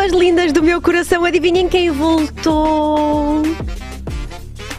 Pessoas lindas do meu coração, adivinhem quem voltou?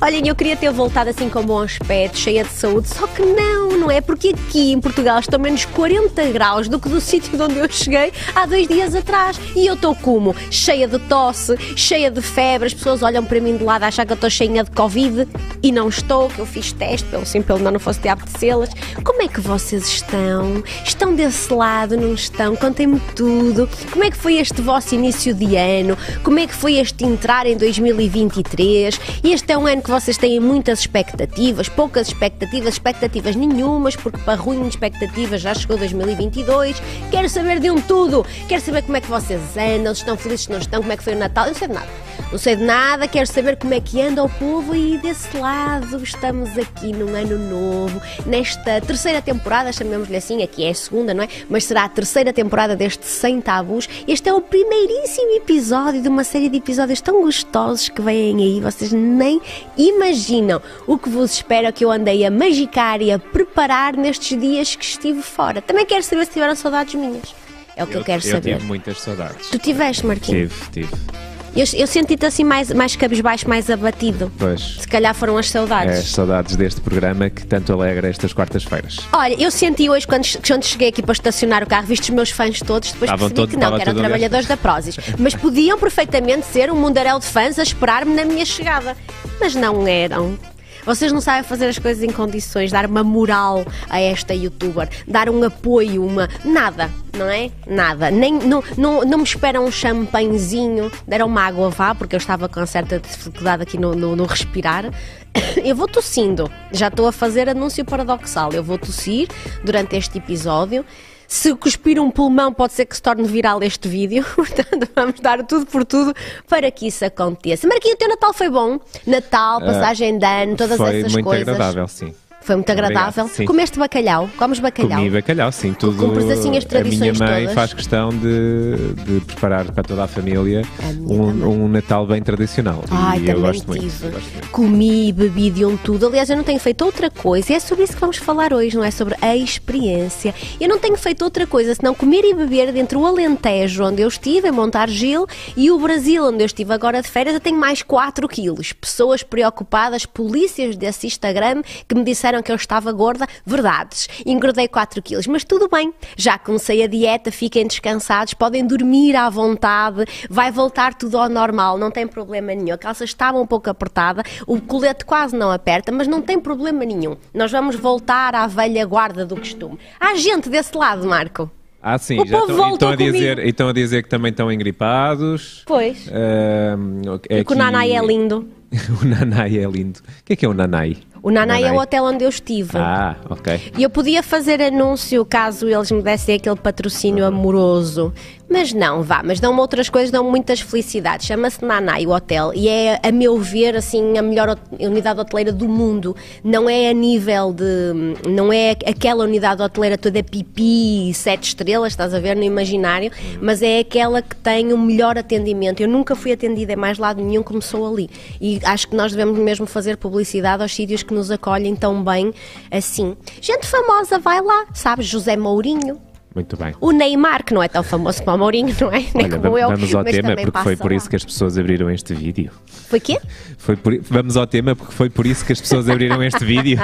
Olhem, eu queria ter voltado assim com bom aspecto, cheia de saúde, só que não, não é? Porque aqui em Portugal estão menos 40 graus do que do sítio de onde eu cheguei há dois dias atrás. E eu estou como? Cheia de tosse, cheia de febre, as pessoas olham para mim de lado a achar que eu estou cheia de Covid e não estou, que eu fiz teste, pelo sim, pelo não, não fosse de apetecê-las. Como é que vocês estão? Estão desse lado, não estão? Contem-me tudo. Como é que foi este vosso início de ano? Como é que foi este entrar em 2023? Este é um ano que vocês têm muitas expectativas, poucas expectativas, expectativas nenhumas, porque para ruim de expectativas já chegou 2022. Quero saber de um tudo. Quero saber como é que vocês andam, se estão felizes, se não estão, como é que foi o Natal. Eu não sei de nada. Não sei de nada, quero saber como é que anda o povo e desse lado estamos aqui num ano novo, nesta terceira temporada, chamemos-lhe assim, aqui é a segunda, não é? Mas será a terceira temporada deste Sem Tabus. Este é o primeiríssimo episódio de uma série de episódios tão gostosos que vêm aí, vocês nem imaginam o que vos espera que eu andei a magicar e a preparar nestes dias que estive fora. Também quero saber se tiveram saudades minhas. É o que eu, eu quero eu saber. Eu tive muitas saudades. Tu tiveste, Marquinhos? Tive, tive. Eu, eu senti-te assim mais, mais cabisbaixo, mais abatido. Pois. Se calhar foram as saudades. É, as saudades deste programa que tanto alegra estas quartas-feiras. Olha, eu senti hoje, quando, quando cheguei aqui para estacionar o carro, visto os meus fãs todos, depois Estavam percebi todos- que não, que eram trabalhadores da Prozis. Mas podiam perfeitamente ser um mundaréu de fãs a esperar-me na minha chegada. Mas não eram. Vocês não sabem fazer as coisas em condições, dar uma moral a esta youtuber, dar um apoio, uma. Nada, não é? Nada. Nem, não, não, não me esperam um champanhezinho, deram uma água vá, porque eu estava com certa dificuldade aqui no, no, no respirar. Eu vou tossindo, já estou a fazer anúncio paradoxal. Eu vou tossir durante este episódio. Se cuspir um pulmão, pode ser que se torne viral este vídeo. Portanto, vamos dar tudo por tudo para que isso aconteça. Marquinhos, o teu Natal foi bom? Natal, passagem de ano, todas Foi essas muito coisas. agradável, sim. Foi muito Obrigado, agradável. sim. Comeste bacalhau? Comes bacalhau? Comi bacalhau, sim. Tudo, Cumpres assim as a tradições minha mãe todas? faz questão de, de preparar para toda a família A um, um Natal bem tradicional. Ai, e eu gosto muito, eu gosto muito. Comi, bebi de um tudo. Aliás, eu não tenho feito outra coisa. E é sobre isso que vamos falar hoje, não é? Sobre a experiência. Eu não tenho feito outra coisa senão comer e beber dentro do Alentejo, onde eu estive, em Montargil, e o Brasil, onde eu estive agora de férias. Eu tenho mais 4 quilos. Pessoas preocupadas, polícias desse Instagram, que me disseram que eu estava gorda. Verdades. Engordei 4 quilos. Mas tudo bem. Já comecei a dieta, fiquem descansados, podem dormir à vontade. Vai voltar tudo ao normal, não tem problema nenhum. A calça estava um pouco apertada, o colete quase não aperta, mas não tem problema nenhum. Nós vamos voltar à velha guarda do costume. Há gente desse lado, Marco. Ah, sim, O já povo estão, estão a dizer, estão a dizer que também estão engripados. Pois. Ahm, é que o Nanai é lindo. o Nanai é lindo. O que é que é o Nanai? O Nanai é o hotel onde eu estive. Ah, ok. E eu podia fazer anúncio caso eles me dessem aquele patrocínio amoroso. Mas não, vá, mas dão-me outras coisas, dão muitas felicidades. Chama-se Nanai, o hotel, e é, a meu ver, assim, a melhor unidade hoteleira do mundo. Não é a nível de. Não é aquela unidade hoteleira toda pipi, sete estrelas, estás a ver, no imaginário, mas é aquela que tem o melhor atendimento. Eu nunca fui atendida em mais lado nenhum como sou ali. E acho que nós devemos mesmo fazer publicidade aos sítios que nos acolhem tão bem assim. Gente famosa vai lá, sabes? José Mourinho. Muito bem. O Neymar, que não é tão famoso como o Mourinho, não é? Nem Olha, como va- eu. vamos ao tema, porque foi por lá. isso que as pessoas abriram este vídeo. Foi quê? Foi por- vamos ao tema, porque foi por isso que as pessoas abriram este vídeo.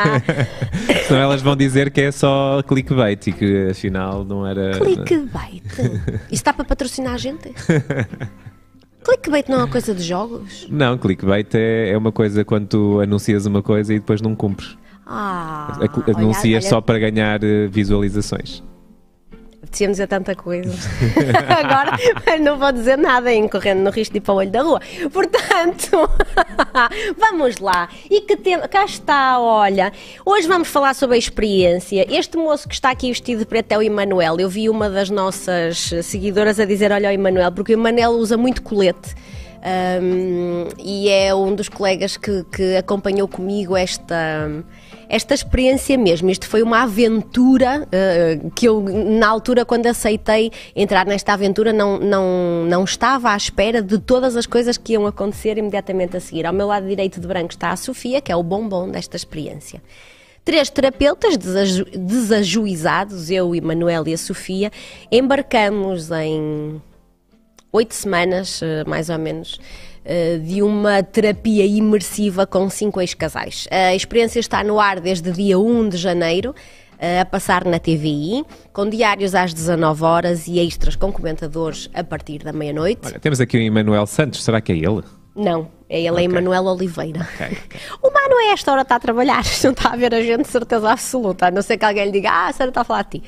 Senão elas vão dizer que é só clickbait e que afinal não era. Clickbait. Isso está para patrocinar a gente? Clickbait não é uma coisa de jogos? Não, clickbait é, é uma coisa quando tu anuncias uma coisa e depois não cumpres. Ah, Acu- olha, anuncias olha, só para ganhar eh, visualizações. Apetecia-me dizer tanta coisa. Agora não vou dizer nada, hein, correndo no risco de ir para o olho da rua. Portanto, vamos lá. E que tema? Cá está, olha. Hoje vamos falar sobre a experiência. Este moço que está aqui vestido de preto é o Emanuel. Eu vi uma das nossas seguidoras a dizer: Olha, o Emanuel, porque o Emanuel usa muito colete. Um, e é um dos colegas que, que acompanhou comigo esta, esta experiência mesmo. Isto foi uma aventura uh, que eu, na altura, quando aceitei entrar nesta aventura, não, não, não estava à espera de todas as coisas que iam acontecer imediatamente a seguir. Ao meu lado direito de branco está a Sofia, que é o bombom desta experiência. Três terapeutas desaju desajuizados, eu, Emanuel e a Sofia, embarcamos em oito semanas, uh, mais ou menos, de uma terapia imersiva com cinco ex-casais. A experiência está no ar desde dia 1 de janeiro a passar na TVI, com diários às 19 horas e extras com comentadores a partir da meia-noite. Olha, temos aqui o Emanuel Santos, será que é ele? Não, é ele, okay. é Emanuel Oliveira. Okay. O Mano é esta hora está a trabalhar, não está a ver a gente certeza absoluta, a não ser que alguém lhe diga, ah, a senhora está a falar de ti.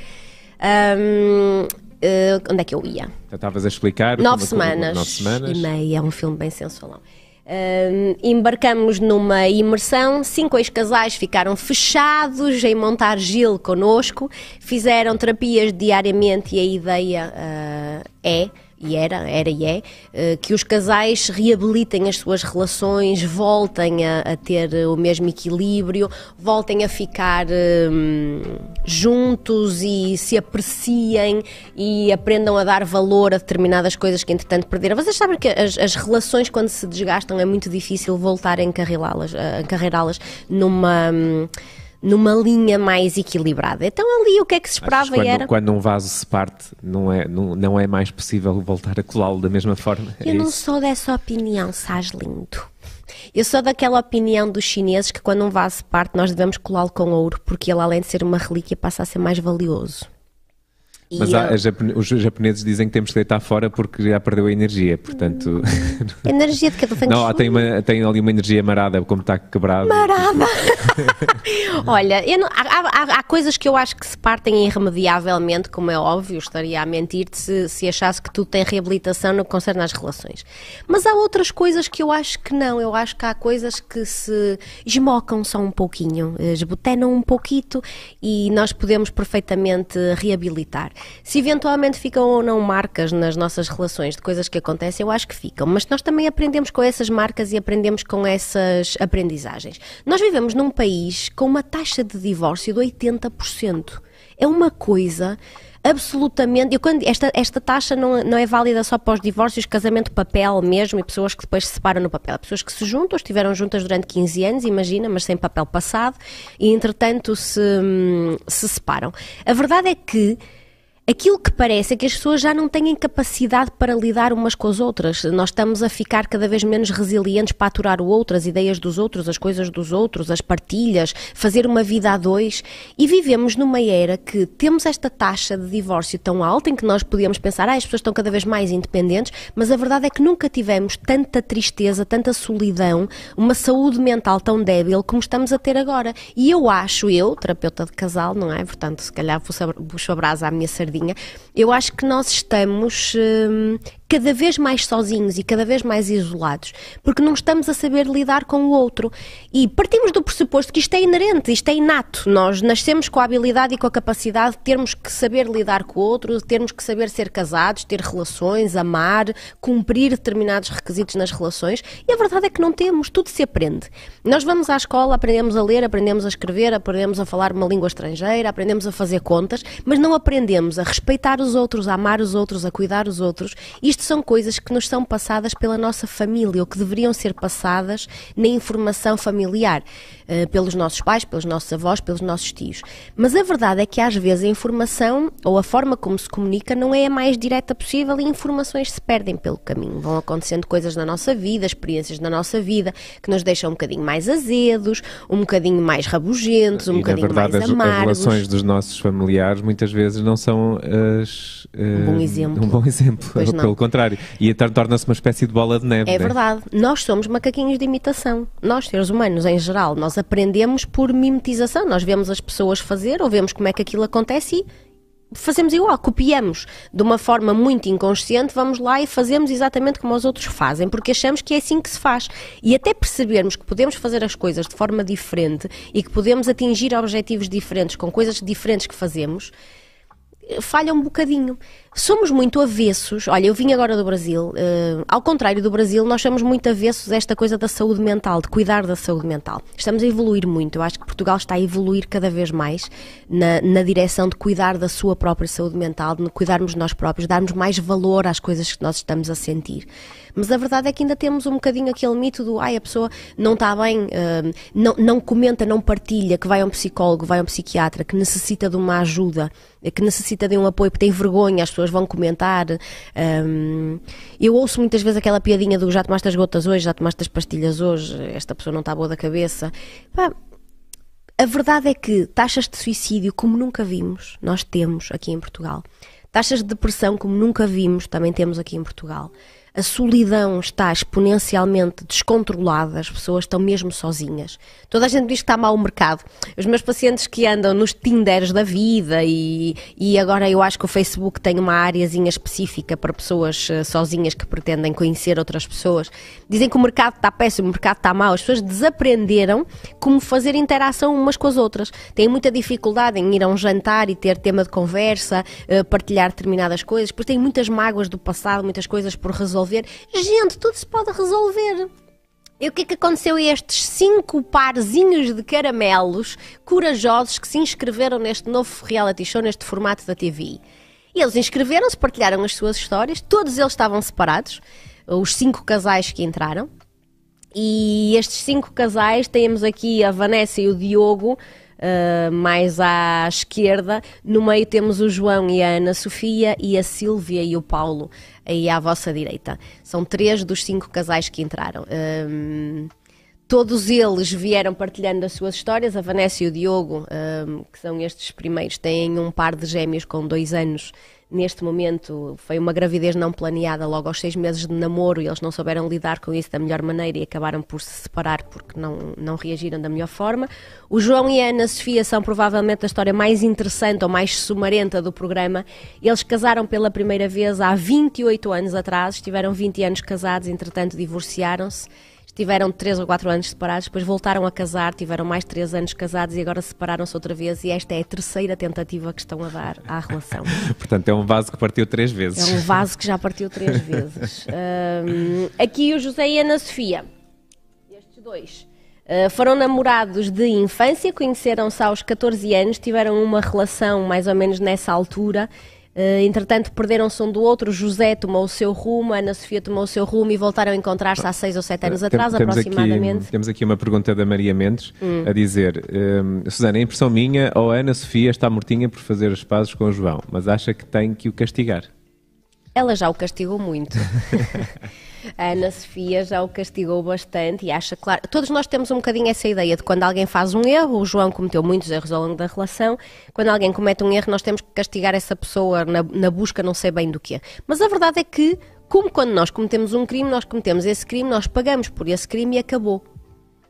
Um, uh, onde é que eu ia? Estavas a explicar. Nove semanas, nove semanas e meia, é um filme bem sensualão. Uh, embarcamos numa imersão, cinco ex-casais ficaram fechados em montar Gil connosco, fizeram terapias diariamente e a ideia uh, é e era, era e é, eh, que os casais reabilitem as suas relações, voltem a, a ter o mesmo equilíbrio, voltem a ficar um, juntos e se apreciem e aprendam a dar valor a determinadas coisas que entretanto perderam. Vocês sabem que as, as relações quando se desgastam é muito difícil voltar a encarreirá-las, a encarreirá-las numa... Um, numa linha mais equilibrada. Então ali o que é que se esperava quando, era... Quando um vaso se parte, não é, não, não é mais possível voltar a colá-lo da mesma forma? Eu é não isso? sou dessa opinião, Sás lindo. Eu sou daquela opinião dos chineses que quando um vaso se parte nós devemos colá-lo com ouro porque ele além de ser uma relíquia passa a ser mais valioso. Mas há, os japoneses dizem que temos que deitar fora porque já perdeu a energia, portanto... Energia de cada feng Não, tem, uma, tem ali uma energia marada, como está quebrado. Marada! Olha, não, há, há, há, coisas que eu acho que se partem irremediavelmente, como é óbvio, estaria a mentir-te se, se achasse que tudo tem reabilitação no que concerne às relações. Mas há outras coisas que eu acho que não, eu acho que há coisas que se esmocam só um pouquinho, esbotenam um pouquito e nós podemos perfeitamente reabilitar. Se eventualmente ficam ou não marcas nas nossas relações de coisas que acontecem, eu acho que ficam, mas nós também aprendemos com essas marcas e aprendemos com essas aprendizagens. Nós vivemos num país com uma taxa de divórcio de 80%. É uma coisa absolutamente. Eu, quando, esta, esta taxa não, não é válida só para os divórcios, casamento papel mesmo e pessoas que depois se separam no papel. Pessoas que se juntam, estiveram juntas durante 15 anos, imagina, mas sem papel passado, e entretanto se, hum, se separam. A verdade é que Aquilo que parece é que as pessoas já não têm capacidade para lidar umas com as outras. Nós estamos a ficar cada vez menos resilientes para aturar o outro, as ideias dos outros, as coisas dos outros, as partilhas, fazer uma vida a dois. E vivemos numa era que temos esta taxa de divórcio tão alta em que nós podíamos pensar, ah, as pessoas estão cada vez mais independentes, mas a verdade é que nunca tivemos tanta tristeza, tanta solidão, uma saúde mental tão débil como estamos a ter agora. E eu acho, eu, terapeuta de casal, não é? Portanto, se calhar puxo a brasa à minha sardinha eu acho que nós estamos hum, cada vez mais sozinhos e cada vez mais isolados, porque não estamos a saber lidar com o outro. E partimos do pressuposto que isto é inerente, isto é inato. Nós nascemos com a habilidade e com a capacidade de termos que saber lidar com o outro, termos que saber ser casados, ter relações, amar, cumprir determinados requisitos nas relações. E a verdade é que não temos, tudo se aprende. Nós vamos à escola, aprendemos a ler, aprendemos a escrever, aprendemos a falar uma língua estrangeira, aprendemos a fazer contas, mas não aprendemos a respeitar os outros, a amar os outros, a cuidar os outros. Isto isto são coisas que nos são passadas pela nossa família ou que deveriam ser passadas na informação familiar, uh, pelos nossos pais, pelos nossos avós, pelos nossos tios. Mas a verdade é que às vezes a informação ou a forma como se comunica não é a mais direta possível e informações se perdem pelo caminho. Vão acontecendo coisas na nossa vida, experiências na nossa vida que nos deixam um bocadinho mais azedos, um bocadinho mais rabugentos, um e, bocadinho verdade, mais amargos. As relações dos nossos familiares muitas vezes não são as, uh, um bom exemplo. Um bom exemplo, pelo contrário. E então torna-se uma espécie de bola de neve. É né? verdade. Nós somos macaquinhos de imitação. Nós, seres humanos em geral, nós aprendemos por mimetização. Nós vemos as pessoas fazer ou vemos como é que aquilo acontece e fazemos igual, copiamos de uma forma muito inconsciente, vamos lá e fazemos exatamente como os outros fazem, porque achamos que é assim que se faz. E até percebermos que podemos fazer as coisas de forma diferente e que podemos atingir objetivos diferentes com coisas diferentes que fazemos, falha um bocadinho. Somos muito avessos. Olha, eu vim agora do Brasil. Uh, ao contrário do Brasil, nós somos muito avessos a esta coisa da saúde mental, de cuidar da saúde mental. Estamos a evoluir muito. Eu acho que Portugal está a evoluir cada vez mais na, na direção de cuidar da sua própria saúde mental, de cuidarmos nós próprios, darmos mais valor às coisas que nós estamos a sentir. Mas a verdade é que ainda temos um bocadinho aquele mito do ai, a pessoa não está bem, uh, não, não comenta, não partilha, que vai a um psicólogo, vai a um psiquiatra, que necessita de uma ajuda, que necessita de um apoio, porque tem vergonha, as pessoas vão comentar. Um, Eu ouço muitas vezes aquela piadinha do já tomaste as gotas hoje, já tomaste as pastilhas hoje, esta pessoa não está boa da cabeça. Pá, a verdade é que taxas de suicídio como nunca vimos, nós temos aqui em Portugal. Taxas de depressão como nunca vimos, também temos aqui em Portugal a solidão está exponencialmente descontrolada, as pessoas estão mesmo sozinhas. Toda a gente diz que está mal o mercado. Os meus pacientes que andam nos Tinders da vida e, e agora eu acho que o Facebook tem uma áreazinha específica para pessoas uh, sozinhas que pretendem conhecer outras pessoas, dizem que o mercado está péssimo, o mercado está mau. As pessoas desaprenderam como fazer interação umas com as outras. Têm muita dificuldade em ir a um jantar e ter tema de conversa, uh, partilhar determinadas coisas, porque têm muitas mágoas do passado, muitas coisas por resolver resolver. Gente, tudo se pode resolver. E o que é que aconteceu a estes cinco parzinhos de caramelos corajosos que se inscreveram neste novo reality show, neste formato da TV? Eles inscreveram-se, partilharam as suas histórias, todos eles estavam separados, os cinco casais que entraram. E estes cinco casais, temos aqui a Vanessa e o Diogo, uh, mais à esquerda. No meio temos o João e a Ana Sofia e a Sílvia e o Paulo aí à vossa direita. São três dos cinco casais que entraram. Um, todos eles vieram partilhando as suas histórias. A Vanessa e o Diogo, um, que são estes primeiros, têm um par de gêmeos com dois anos neste momento foi uma gravidez não planeada logo aos seis meses de namoro e eles não souberam lidar com isso da melhor maneira e acabaram por se separar porque não, não reagiram da melhor forma. O João e a Ana Sofia são provavelmente a história mais interessante ou mais sumarenta do programa. Eles casaram pela primeira vez há 28 anos atrás, estiveram 20 anos casados, entretanto divorciaram-se tiveram 3 ou 4 anos separados, depois voltaram a casar, tiveram mais 3 anos casados e agora separaram-se outra vez. E esta é a terceira tentativa que estão a dar à relação. Portanto, é um vaso que partiu três vezes. É um vaso que já partiu três vezes. Um, aqui o José e a Ana Sofia, estes dois. Uh, foram namorados de infância, conheceram-se aos 14 anos, tiveram uma relação mais ou menos nessa altura entretanto, perderam-se um do outro. José tomou o seu rumo, Ana Sofia tomou o seu rumo e voltaram a encontrar-se há seis ou sete anos atrás, temos aproximadamente. Aqui, temos aqui uma pergunta da Maria Mendes hum. a dizer: um, Susana, a impressão minha ou a Ana Sofia está mortinha por fazer os pazes com o João, mas acha que tem que o castigar? Ela já o castigou muito. A Ana Sofia já o castigou bastante e acha claro. Todos nós temos um bocadinho essa ideia de quando alguém faz um erro, o João cometeu muitos erros ao longo da relação, quando alguém comete um erro, nós temos que castigar essa pessoa na, na busca não sei bem do que. Mas a verdade é que, como quando nós cometemos um crime, nós cometemos esse crime, nós pagamos por esse crime e acabou.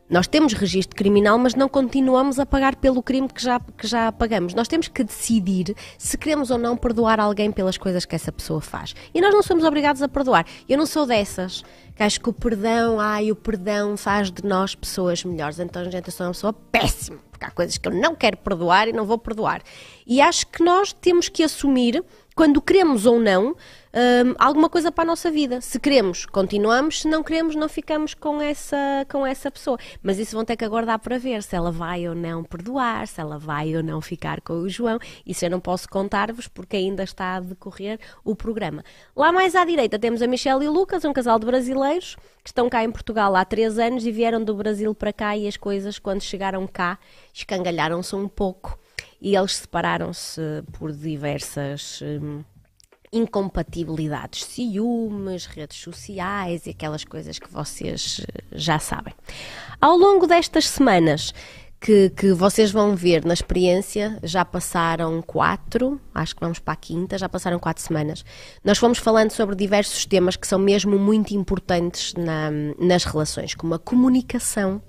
Nós temos registro criminal, mas não continuamos a pagar pelo crime que já, que já pagamos. Nós temos que decidir se queremos ou não perdoar alguém pelas coisas que essa pessoa faz. E nós não somos obrigados a perdoar. Eu não sou dessas que acho que o perdão, ai, o perdão faz de nós pessoas melhores. Então, gente, eu sou uma pessoa péssima, porque há coisas que eu não quero perdoar e não vou perdoar. E acho que nós temos que assumir quando queremos ou não, um, alguma coisa para a nossa vida. Se queremos, continuamos, se não queremos, não ficamos com essa, com essa pessoa. Mas isso vão ter que aguardar para ver se ela vai ou não perdoar, se ela vai ou não ficar com o João. Isso eu não posso contar-vos porque ainda está a decorrer o programa. Lá mais à direita temos a Michelle e o Lucas, um casal de brasileiros que estão cá em Portugal há três anos e vieram do Brasil para cá e as coisas, quando chegaram cá, escangalharam-se um pouco e eles separaram-se por diversas hum, incompatibilidades, ciúmes, redes sociais e aquelas coisas que vocês eh, já sabem. Ao longo destas semanas que, que, vocês vão ver na experiência, já passaram quatro, acho que vamos para a quinta, já passaram quatro semanas. Nós fomos falando sobre diversos temas que são mesmo muito importantes na, nas relações, como a comunicação,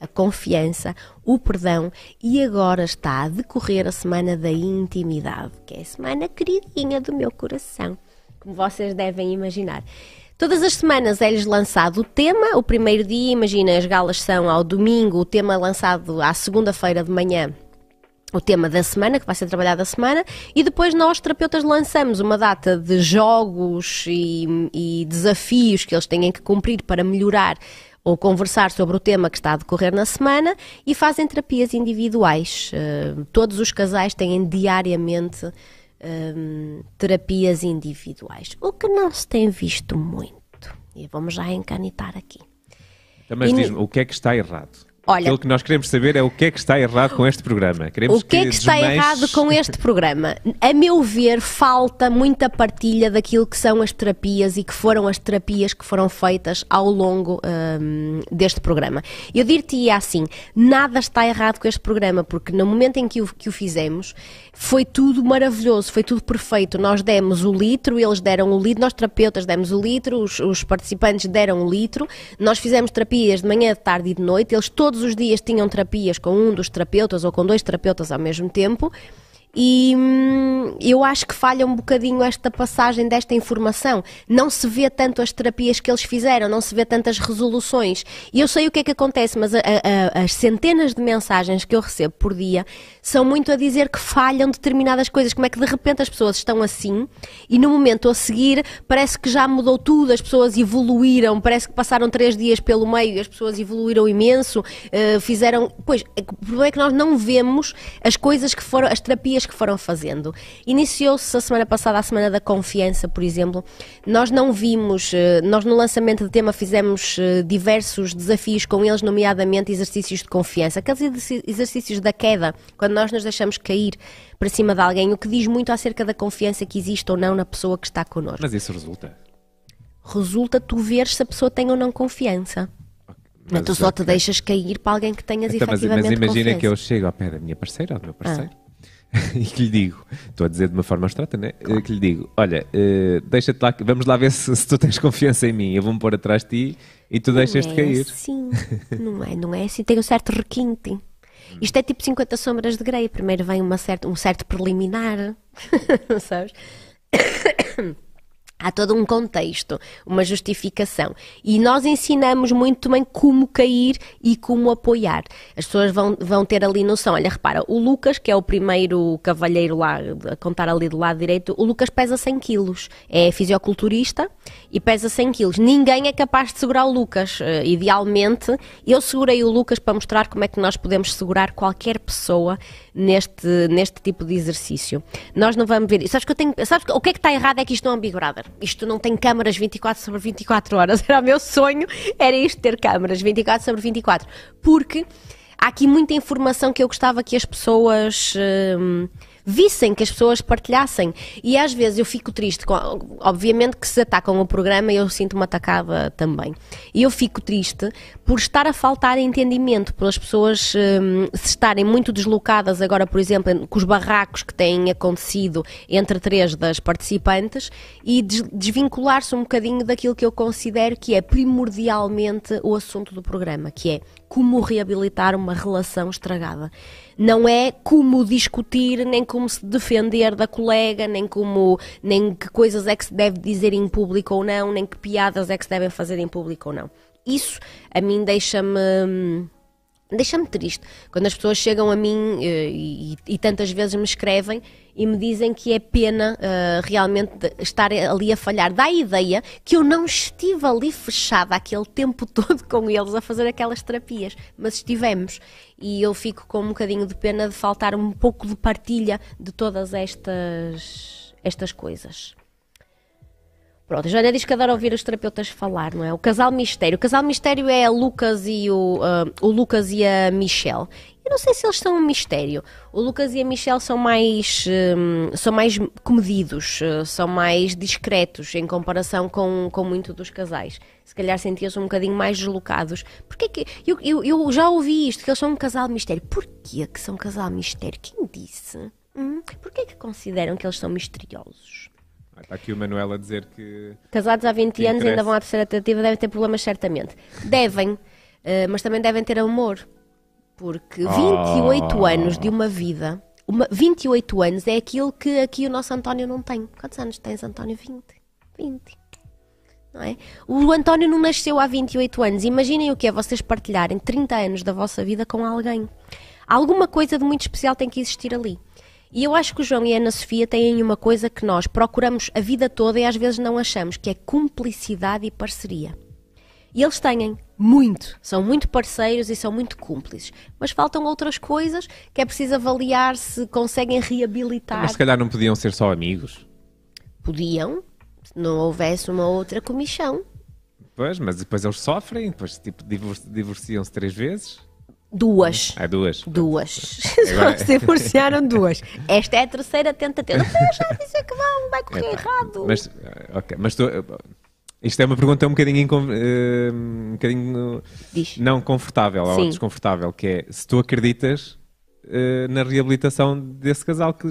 a confiança, o perdão e agora está a decorrer a semana da intimidade, que é a semana queridinha do meu coração, como vocês devem imaginar. Todas as semanas é-lhes lançado o tema. O primeiro dia, imagina, as galas são ao domingo, o tema lançado à segunda-feira de manhã o tema da semana, que vai ser trabalhado a semana, e depois nós, terapeutas, lançamos uma data de jogos e, e, desafios que eles têm que cumprir para melhorar ou conversar sobre o tema que está a decorrer na semana e fazem terapias individuais. Uh, todos os casais têm diariamente uh, terapias individuais, o que não se tem visto muito. E vamos já encanitar aqui. Então, mas diz-me, o que é que está errado? Olha, Aquilo que nós queremos saber é o que é que está errado com este programa. Queremos o que é que está errado com este programa? A meu ver, falta muita partilha daquilo que são as terapias e que foram as terapias que foram feitas ao longo hum, deste programa. Eu dir-te assim, nada está errado com este programa, porque no momento em que o, que o fizemos, foi tudo maravilhoso, foi tudo perfeito. Nós demos o litro, eles deram o litro, nós terapeutas demos o litro, os, os participantes deram o litro, nós fizemos terapias de manhã, de tarde e de noite, eles todos os dias tinham terapias com um dos terapeutas ou com dois terapeutas ao mesmo tempo. E hum, eu acho que falha um bocadinho esta passagem desta informação. Não se vê tanto as terapias que eles fizeram, não se vê tantas resoluções. E eu sei o que é que acontece, mas a- a- as centenas de mensagens que eu recebo por dia são muito a dizer que falham determinadas coisas. Como é que de repente as pessoas estão assim e no momento a seguir parece que já mudou tudo, as pessoas evoluíram, parece que passaram três dias pelo meio e as pessoas evoluíram imenso, eh, fizeram. Pois, o problema é que nós não vemos as coisas que foram, as terapias que foram fazendo. Iniciou-se a semana passada a Semana da Confiança, por exemplo. Nós não vimos, eh, nós no lançamento do tema fizemos eh, diversos desafios com eles, nomeadamente exercícios de confiança, aqueles exercícios da queda, quando nós nos deixamos cair para cima de alguém, o que diz muito acerca da confiança que existe ou não na pessoa que está connosco. Mas isso resulta. Resulta tu veres se a pessoa tem ou não confiança. Mas tu só te deixas cair para alguém que tenhas Então, efetivamente mas imagina confiança. que eu chego ao pé da minha parceira, ao meu parceiro, Ah. e que lhe digo, estou a dizer de uma forma abstrata, né? Eh, Que lhe digo, olha, eh, deixa-te lá, vamos lá ver se, se tu tens confiança em mim, eu vou-me pôr atrás de ti e tu deixas-te não cair. É assim. Não é, não é assim. Tem um certo requinte. Isto é tipo 50 sombras de Grey. Primeiro vem uma certa, um certo preliminar. Sabes? Há todo um contexto, uma justificação. E nós ensinamos muito também como cair e como apoiar. As pessoas vão, vão ter ali noção. Olha, repara, o Lucas, que é o primeiro cavalheiro lá, a contar ali do lado direito, o Lucas pesa 100 quilos. É fisioculturista e pesa 100 quilos. Ninguém é capaz de segurar o Lucas. Eh, idealmente, eu segurei o Lucas para mostrar como é que nós podemos segurar qualquer pessoa neste, neste tipo de exercício. Nós não vamos ver. Sabes que eu tenho. Sabes que- o que é que está errado é que isto não é um Big Brother. Isto não tem câmaras 24 sobre 24 horas. Era o meu sonho, era isto ter câmaras 24 sobre 24. Porque há aqui muita informação que eu gostava que as pessoas. hum, vissem, que as pessoas partilhassem. E às vezes eu fico triste, com- obviamente que se atacam o programa eu sinto-me atacada também. E eu fico triste por estar a faltar entendimento, pelas pessoas hum, se estarem muito deslocadas agora, por exemplo, com os barracos que têm acontecido entre três das participantes e des- desvincular-se um bocadinho daquilo que eu considero que é primordialmente o assunto do programa, que é como reabilitar uma relação estragada. Não é como discutir, nem como se defender da colega, nem como nem que coisas é que se deve dizer em público ou não, nem que piadas é que se devem fazer em público ou não. Isso a mim deixa-me hum, deixa-me triste quando as pessoas chegam a mim eh, e, e tantas vezes me escrevem e me dizem que é pena eh, realmente estar ali a falhar. Dá a ideia que eu não estive ali fechada aquele tempo todo com eles a fazer aquelas terapias, mas estivemos. E eu fico com um bocadinho de pena de faltar um pouco de partilha de todas estas, estas coisas. Pronto, a Joana diz que adora ouvir os terapeutas falar, não é? O casal mistério. O casal mistério é Lucas e o, ah, o Lucas e a Michelle. Eu não sei se eles são um mistério. O Lucas e a Michelle são mais, hum, são mais comedidos, eh, são mais discretos em comparação com, com muito dos casais. Se calhar sentiam-se um bocadinho mais deslocados. Porquê que. Eu, eu, eu já ouvi isto, que eles são um casal mistério. Porquê que são um casal mistério? Quem disse? Hum? Porquê que consideram que eles são misteriosos? Está aqui o Manuel a dizer que Casados há 20 Que anos, ainda interessa. vão à terceira tentativa, devem ter problemas certamente. Devem, eh, mas também devem ter amor. Porque 28 Ah. anos de uma vida, uma, 28 anos é aquilo que aqui o nosso António não tem. Quantos anos tens, António? 20. 20. Não é? O António não nasceu há 28 anos. Imaginem o que é vocês partilharem 30 anos da vossa vida com alguém. Alguma coisa de muito especial tem que existir ali. E eu acho que o João e a Ana Sofia têm uma coisa que nós procuramos a vida toda e às vezes não achamos, que é cumplicidade e parceria. E eles têm muito, são muito parceiros e são muito cúmplices. Mas faltam outras coisas que é preciso avaliar se conseguem reabilitar. Mas se calhar não podiam ser só amigos. Podiam, se não houvesse uma outra comissão. Pois, mas depois eles sofrem, depois tipo, divor- divorciam-se três vezes. Duas. Ah, duas. Duas. Agora- Só se divorciaram duas. Esta é a terceira tentativa. Não já disse que vão, vai correr Epá, errado. Mas, ok, mas tu, isto é uma pergunta um bocadinho, incon- ah, um bocadinho Diz. não confortável ou Sim. desconfortável, que é se tu acreditas ah, na reabilitação desse casal que,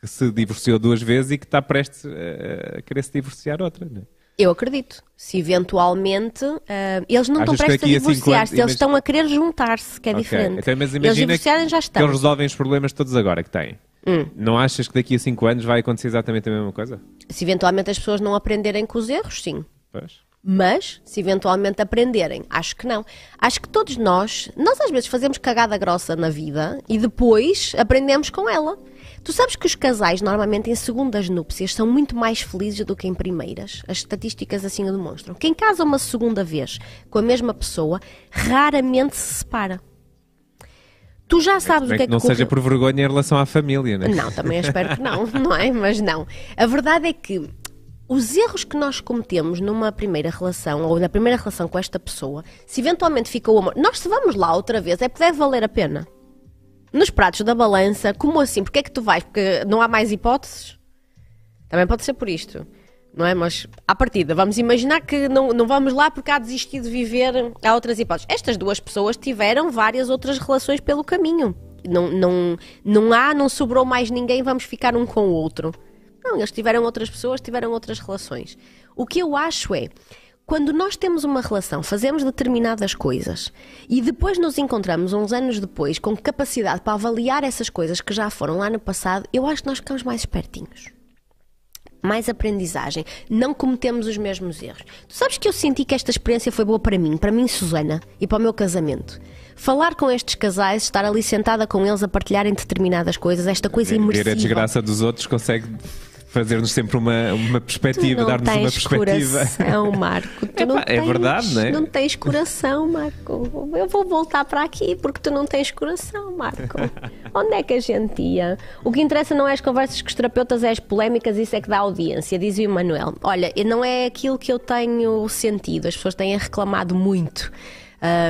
que se divorciou duas vezes e que está prestes ah, a querer se divorciar outra, não é? Eu acredito. Se eventualmente ah, eles não Achas estão que prestes a divorciar-se, eles estão a querer juntar-se, que é Ok, diferente. então, mas eles imagina divorciarem já que estão. eles resolvem os problemas todos agora que têm. Hum. Não achas que daqui a 5 anos vai acontecer exatamente a mesma coisa? Se eventualmente as pessoas não aprenderem com os erros, sim. Pois. Mas, se eventualmente aprenderem, acho que não. Acho que todos nós, nós às vezes fazemos cagada grossa na vida e depois aprendemos com ela. Tu sabes que os casais, normalmente em segundas núpcias, são muito mais felizes do que em primeiras. As estatísticas assim o demonstram. Quem casa uma segunda vez com a mesma pessoa, raramente se separa. Tu já sabes Bem o que é que não seja por vergonha em relação à família, né? não, também espero que não, não é? Mas não. A verdade é que os erros que nós cometemos numa primeira relação ou na primeira relação com esta pessoa, se eventualmente fica o amor, nós se vamos lá outra vez é porque deve valer a pena. Nos pratos da balança, como assim? Porque é que tu vais? Porque não há mais hipóteses? Também pode ser por isto. Não é? Mas, à partida, vamos imaginar que não, não vamos lá porque há desistido de viver, há outras hipóteses. Estas duas pessoas tiveram várias outras relações pelo caminho. Não, não, não há, não sobrou mais ninguém, vamos ficar um com o outro. Não, eles tiveram outras pessoas, tiveram outras relações. O que eu acho é, quando nós temos uma relação, fazemos determinadas coisas e depois nos encontramos uns anos depois com capacidade para avaliar essas coisas que já foram lá no passado, eu acho que nós ficamos mais espertinhos mais aprendizagem, não cometemos os mesmos erros. Tu sabes que eu senti que esta experiência foi boa para mim, para mim, Susana, e para o meu casamento. Falar com estes casais, estar ali sentada com eles a partilharem determinadas coisas, esta coisa Ver imersiva. a desgraça dos outros consegue fazer-nos sempre uma, uma perspectiva, não dar-nos uma perspectiva. coração, Marco. Tu não Epá, é tens, verdade, não é? Não tens coração, Marco. Eu vou voltar para aqui porque tu não tens coração, Marco. Onde é que a gente ia? O que interessa não é as conversas com os terapeutas, é as polémicas, isso é que dá audiência, diz o Emanuel. Olha, não é aquilo que eu tenho sentido. As pessoas têm reclamado muito.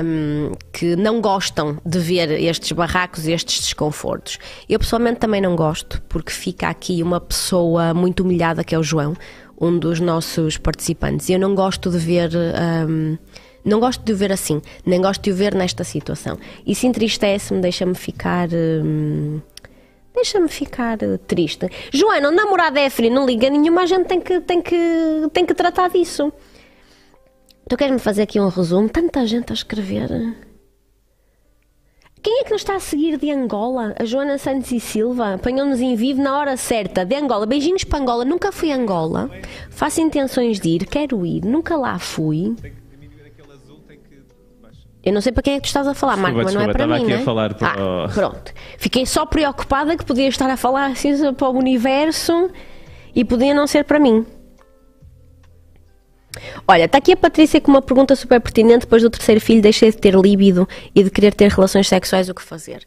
Hum, que não gostam de ver estes barracos e estes desconfortos. Eu pessoalmente também não gosto, porque fica aqui uma pessoa muito humilhada que é o João, um dos nossos participantes. E eu não gosto de ver. hum, não gosto de o ver assim, nem gosto de o ver nesta situação. Isso entristece-me, deixa-me ficar. hum, Deixa-me ficar eh, triste. Joana, o namorado é frio, não liga nenhuma, a gente tem que, tem que, tem que tratar disso. Tu queres-me fazer aqui um resumo? Tanta gente a escrever. Quem é que nos está a seguir de Angola? A Joana Santos e Silva apanhou-nos em vivo na hora certa de Angola. Beijinhos para Angola. Nunca fui a Angola. Faço intenções de ir, quero ir. Nunca lá fui. Eu não sei para quem é que tu estás a falar, Marco, mas não é para mim, aqui a não é? falar para ah, o- Pronto. Fiquei só preocupada que podia estar a falar assim para o universo e podia não ser para mim. Olha, está aqui a Patrícia com uma pergunta super pertinente. Depois do terceiro filho, deixei de ter líbido e de querer ter relações sexuais, o que fazer?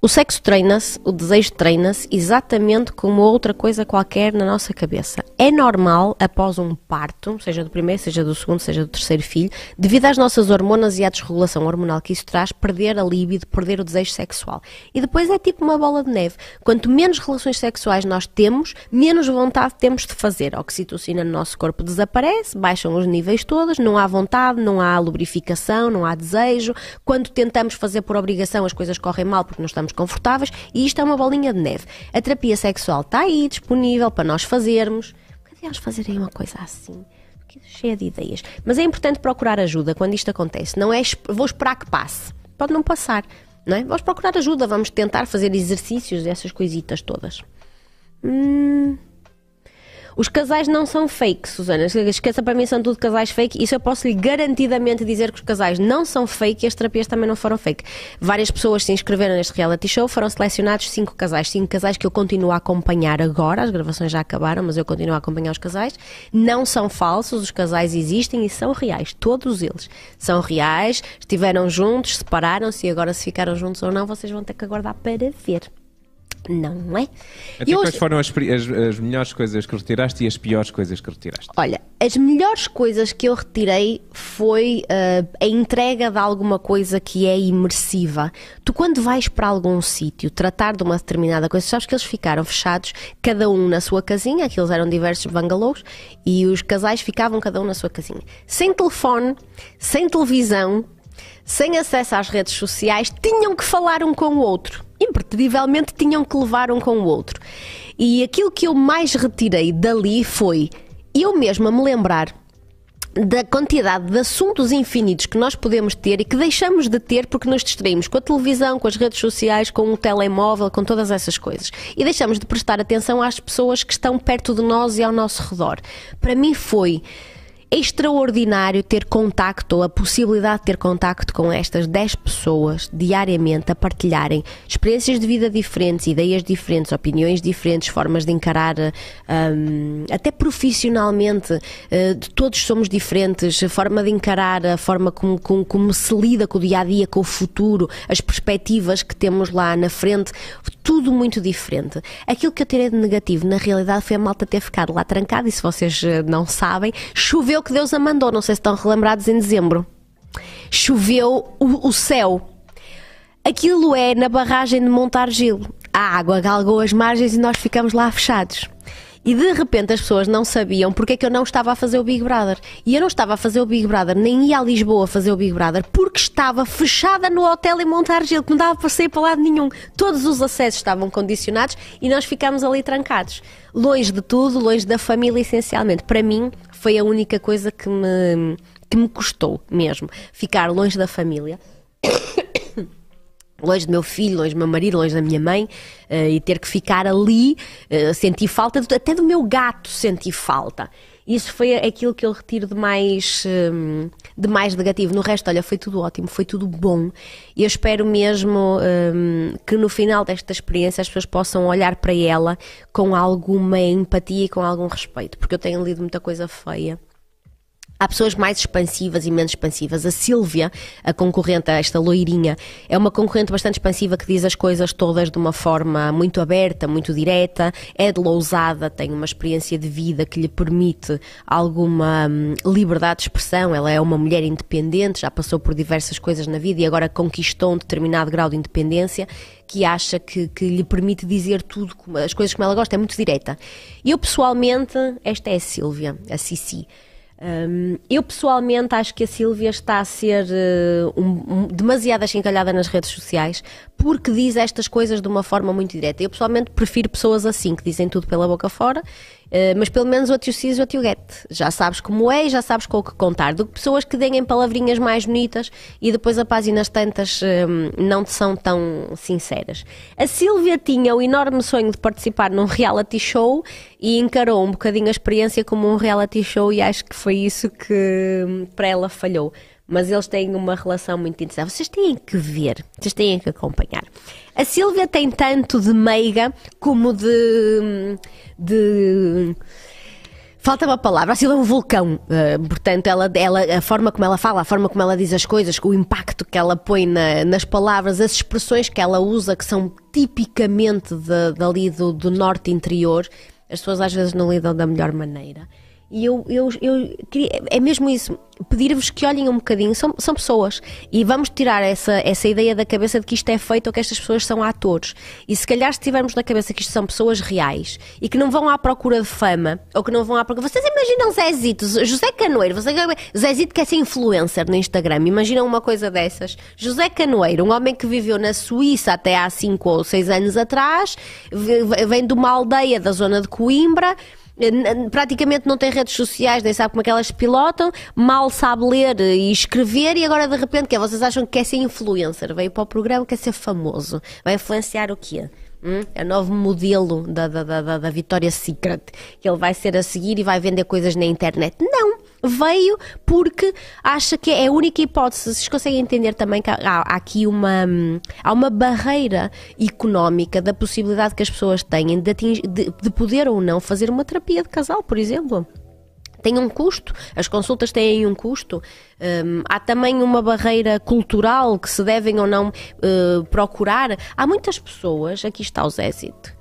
O sexo treina-se, o desejo treina-se exatamente como outra coisa qualquer na nossa cabeça. É normal, após um parto, seja do primeiro, seja do segundo, seja do terceiro filho, devido às nossas hormonas e à desregulação hormonal que isso traz, perder a libido, perder o desejo sexual. E depois é tipo uma bola de neve. Quanto menos relações sexuais nós temos, menos vontade temos de fazer. A oxitocina no nosso corpo desaparece, baixam os níveis todos, não há vontade, não há lubrificação, não há desejo. Quando tentamos fazer por obrigação, as coisas correm mal porque não estamos confortáveis e isto é uma bolinha de neve. A terapia sexual está aí disponível para nós fazermos. Podíamos fazer aí uma coisa assim. Cheia de ideias. Mas é importante procurar ajuda quando isto acontece. Não é vou esperar que passe. Pode não passar. Não é? Vamos procurar ajuda, vamos tentar fazer exercícios essas coisitas todas. Hum. Os casais não são fake, Susana. Esqueça para mim, são tudo casais fake. Isso eu posso lhe garantidamente dizer que os casais não são fake e as terapias também não foram fake. Várias pessoas se inscreveram neste reality show, foram selecionados cinco casais. Cinco casais que eu continuo a acompanhar agora. As gravações já acabaram, mas eu continuo a acompanhar os casais. Não são falsos, os casais existem e são reais. Todos eles são reais, estiveram juntos, separaram-se e agora se ficaram juntos ou não, vocês vão ter que aguardar para ver. Não é? Até Eu- quais foram as, as- as melhores coisas que retiraste e as piores coisas que retiraste? Olha, as melhores coisas que eu retirei foi ah, a entrega de alguma coisa que é imersiva. Tu, quando vais para algum sítio tratar de uma determinada coisa, sabes que eles ficaram fechados, cada um na sua casinha, aqueles eram diversos bungalows, e os casais ficavam cada um na sua casinha. Sem telefone, sem televisão, sem acesso às redes sociais, tinham que falar um com o outro. Impertrivelmente tinham que levar um com o outro. E aquilo que eu mais retirei dali foi eu mesma me lembrar da quantidade de assuntos infinitos que nós podemos ter e que deixamos de ter porque nos distraímos com a televisão, com as redes sociais, com o telemóvel, com todas essas coisas. E deixamos de prestar atenção às pessoas que estão perto de nós e ao nosso redor. Para mim foi extraordinário ter contacto, a possibilidade de ter contacto com estas 10 pessoas diariamente a partilharem experiências de vida diferentes, ideias diferentes, opiniões diferentes, formas de encarar, hum, até profissionalmente, eh, todos somos diferentes, a forma de encarar, a forma como, como, como se lida com o dia a dia, com o futuro, as perspectivas que temos lá na frente, tudo muito diferente. Aquilo que eu tirei de negativo, na realidade, foi a malta ter ficado lá trancada, e se vocês eh, não sabem, choveu que Deus a mandou, não sei se estão relembrados em dezembro. Choveu o, o céu. Aquilo é na barragem de Montargil. A água galgou as margens e nós ficamos lá fechados. E de repente as pessoas não sabiam porque é que eu não estava a fazer o Big Brother. E eu não estava a fazer o Big Brother, nem ia a Lisboa fazer o Big Brother, porque estava fechada no hotel em Montargil, que não dava para sair para lado nenhum. Todos os acessos estavam condicionados e nós ficámos ali trancados. Longe de tudo, longe da família, essencialmente. Para mim, foi a única coisa que me, que me custou mesmo. Ficar longe da família longe do meu filho, longe do meu marido, longe da minha mãe, eh, e ter que ficar ali, senti falta, até do meu gato senti falta. Isso foi aquilo que eu retiro de mais, hum, de mais negativo. No resto, olha, foi tudo ótimo, foi tudo bom. E eu espero mesmo hum, que no final desta experiência as pessoas possam olhar para ela com alguma empatia e com algum respeito, porque eu tenho lido muita coisa feia. Há pessoas mais expansivas e menos expansivas. A Sílvia, a concorrente, esta loirinha, é uma concorrente bastante expansiva que diz as coisas todas de uma forma muito aberta, muito direta. É de lousada, tem uma experiência de vida que lhe permite alguma hum, liberdade de expressão. Ela é uma mulher independente, já passou por diversas coisas na vida e agora conquistou um determinado grau de independência que acha que, que lhe permite dizer tudo, as coisas como ela gosta. É muito direta. Eu, pessoalmente, esta é a Sílvia, a Cici. Hum, eu pessoalmente acho que a Sílvia está a ser eh, um- um- demasiado achincalhada nas redes sociais porque diz estas coisas de uma forma muito direta. Eu pessoalmente prefiro pessoas assim, que dizem tudo pela boca fora, mas pelo menos what you see is what you get. Já sabes como é e já sabes com o que contar. Do que pessoas que deem palavrinhas mais bonitas e depois a páginas tantas hum, não te são tão sinceras. A Sílvia tinha o enorme sonho de participar num reality show e encarou um bocadinho a experiência como um reality show e acho que foi isso que hum, para ela falhou. Mas eles têm uma relação muito interessante. Vocês têm que ver, vocês têm que acompanhar. A Sílvia tem tanto de meiga como de. de Falta uma palavra, a Sílvia é um vulcão. Uh, portanto, ela, ela, a forma como ela fala, a forma como ela diz as coisas, o impacto que ela põe na- nas palavras, as expressões que ela usa, que são tipicamente de- dali do, do norte interior, as pessoas às vezes não lidam da melhor maneira. E eu, eu, eu queria, é mesmo isso, pedir-vos que olhem um bocadinho, são, são pessoas, e vamos tirar essa, essa ideia da cabeça de que isto é feito ou que estas pessoas são atores. E se calhar se tivermos na cabeça que isto são pessoas reais e que não vão à procura de fama, ou que não vão à procura. Vocês imaginam Zezito, José Canoeiro, você, Zezito quer ser influencer no Instagram, imaginam uma coisa dessas. José Canoeiro, um homem que viveu na Suíça até há 5 ou 6 anos atrás, vem de uma aldeia da zona de Coimbra. N- praticamente não tem redes sociais, nem sabe como é que elas pilotam, mal sabe ler e escrever e agora de repente que é? vocês acham que quer ser influencer, veio para o programa, quer ser famoso, vai influenciar o quê? Hum? É o novo modelo da, da, da, da, Victoria's Secret, que ele vai ser a seguir e vai vender coisas na internet. Não! Veio porque acha que é a única hipótese. Vocês conseguem entender também que há, há aqui uma, hum, há uma barreira económica da possibilidade que as pessoas têm de, atingir- de, de poder ou não fazer uma terapia de casal, por exemplo. Tem um custo, as consultas têm um custo. Um, há também uma barreira cultural que se devem ou não uh, procurar. Há muitas pessoas, aqui está o Zézito,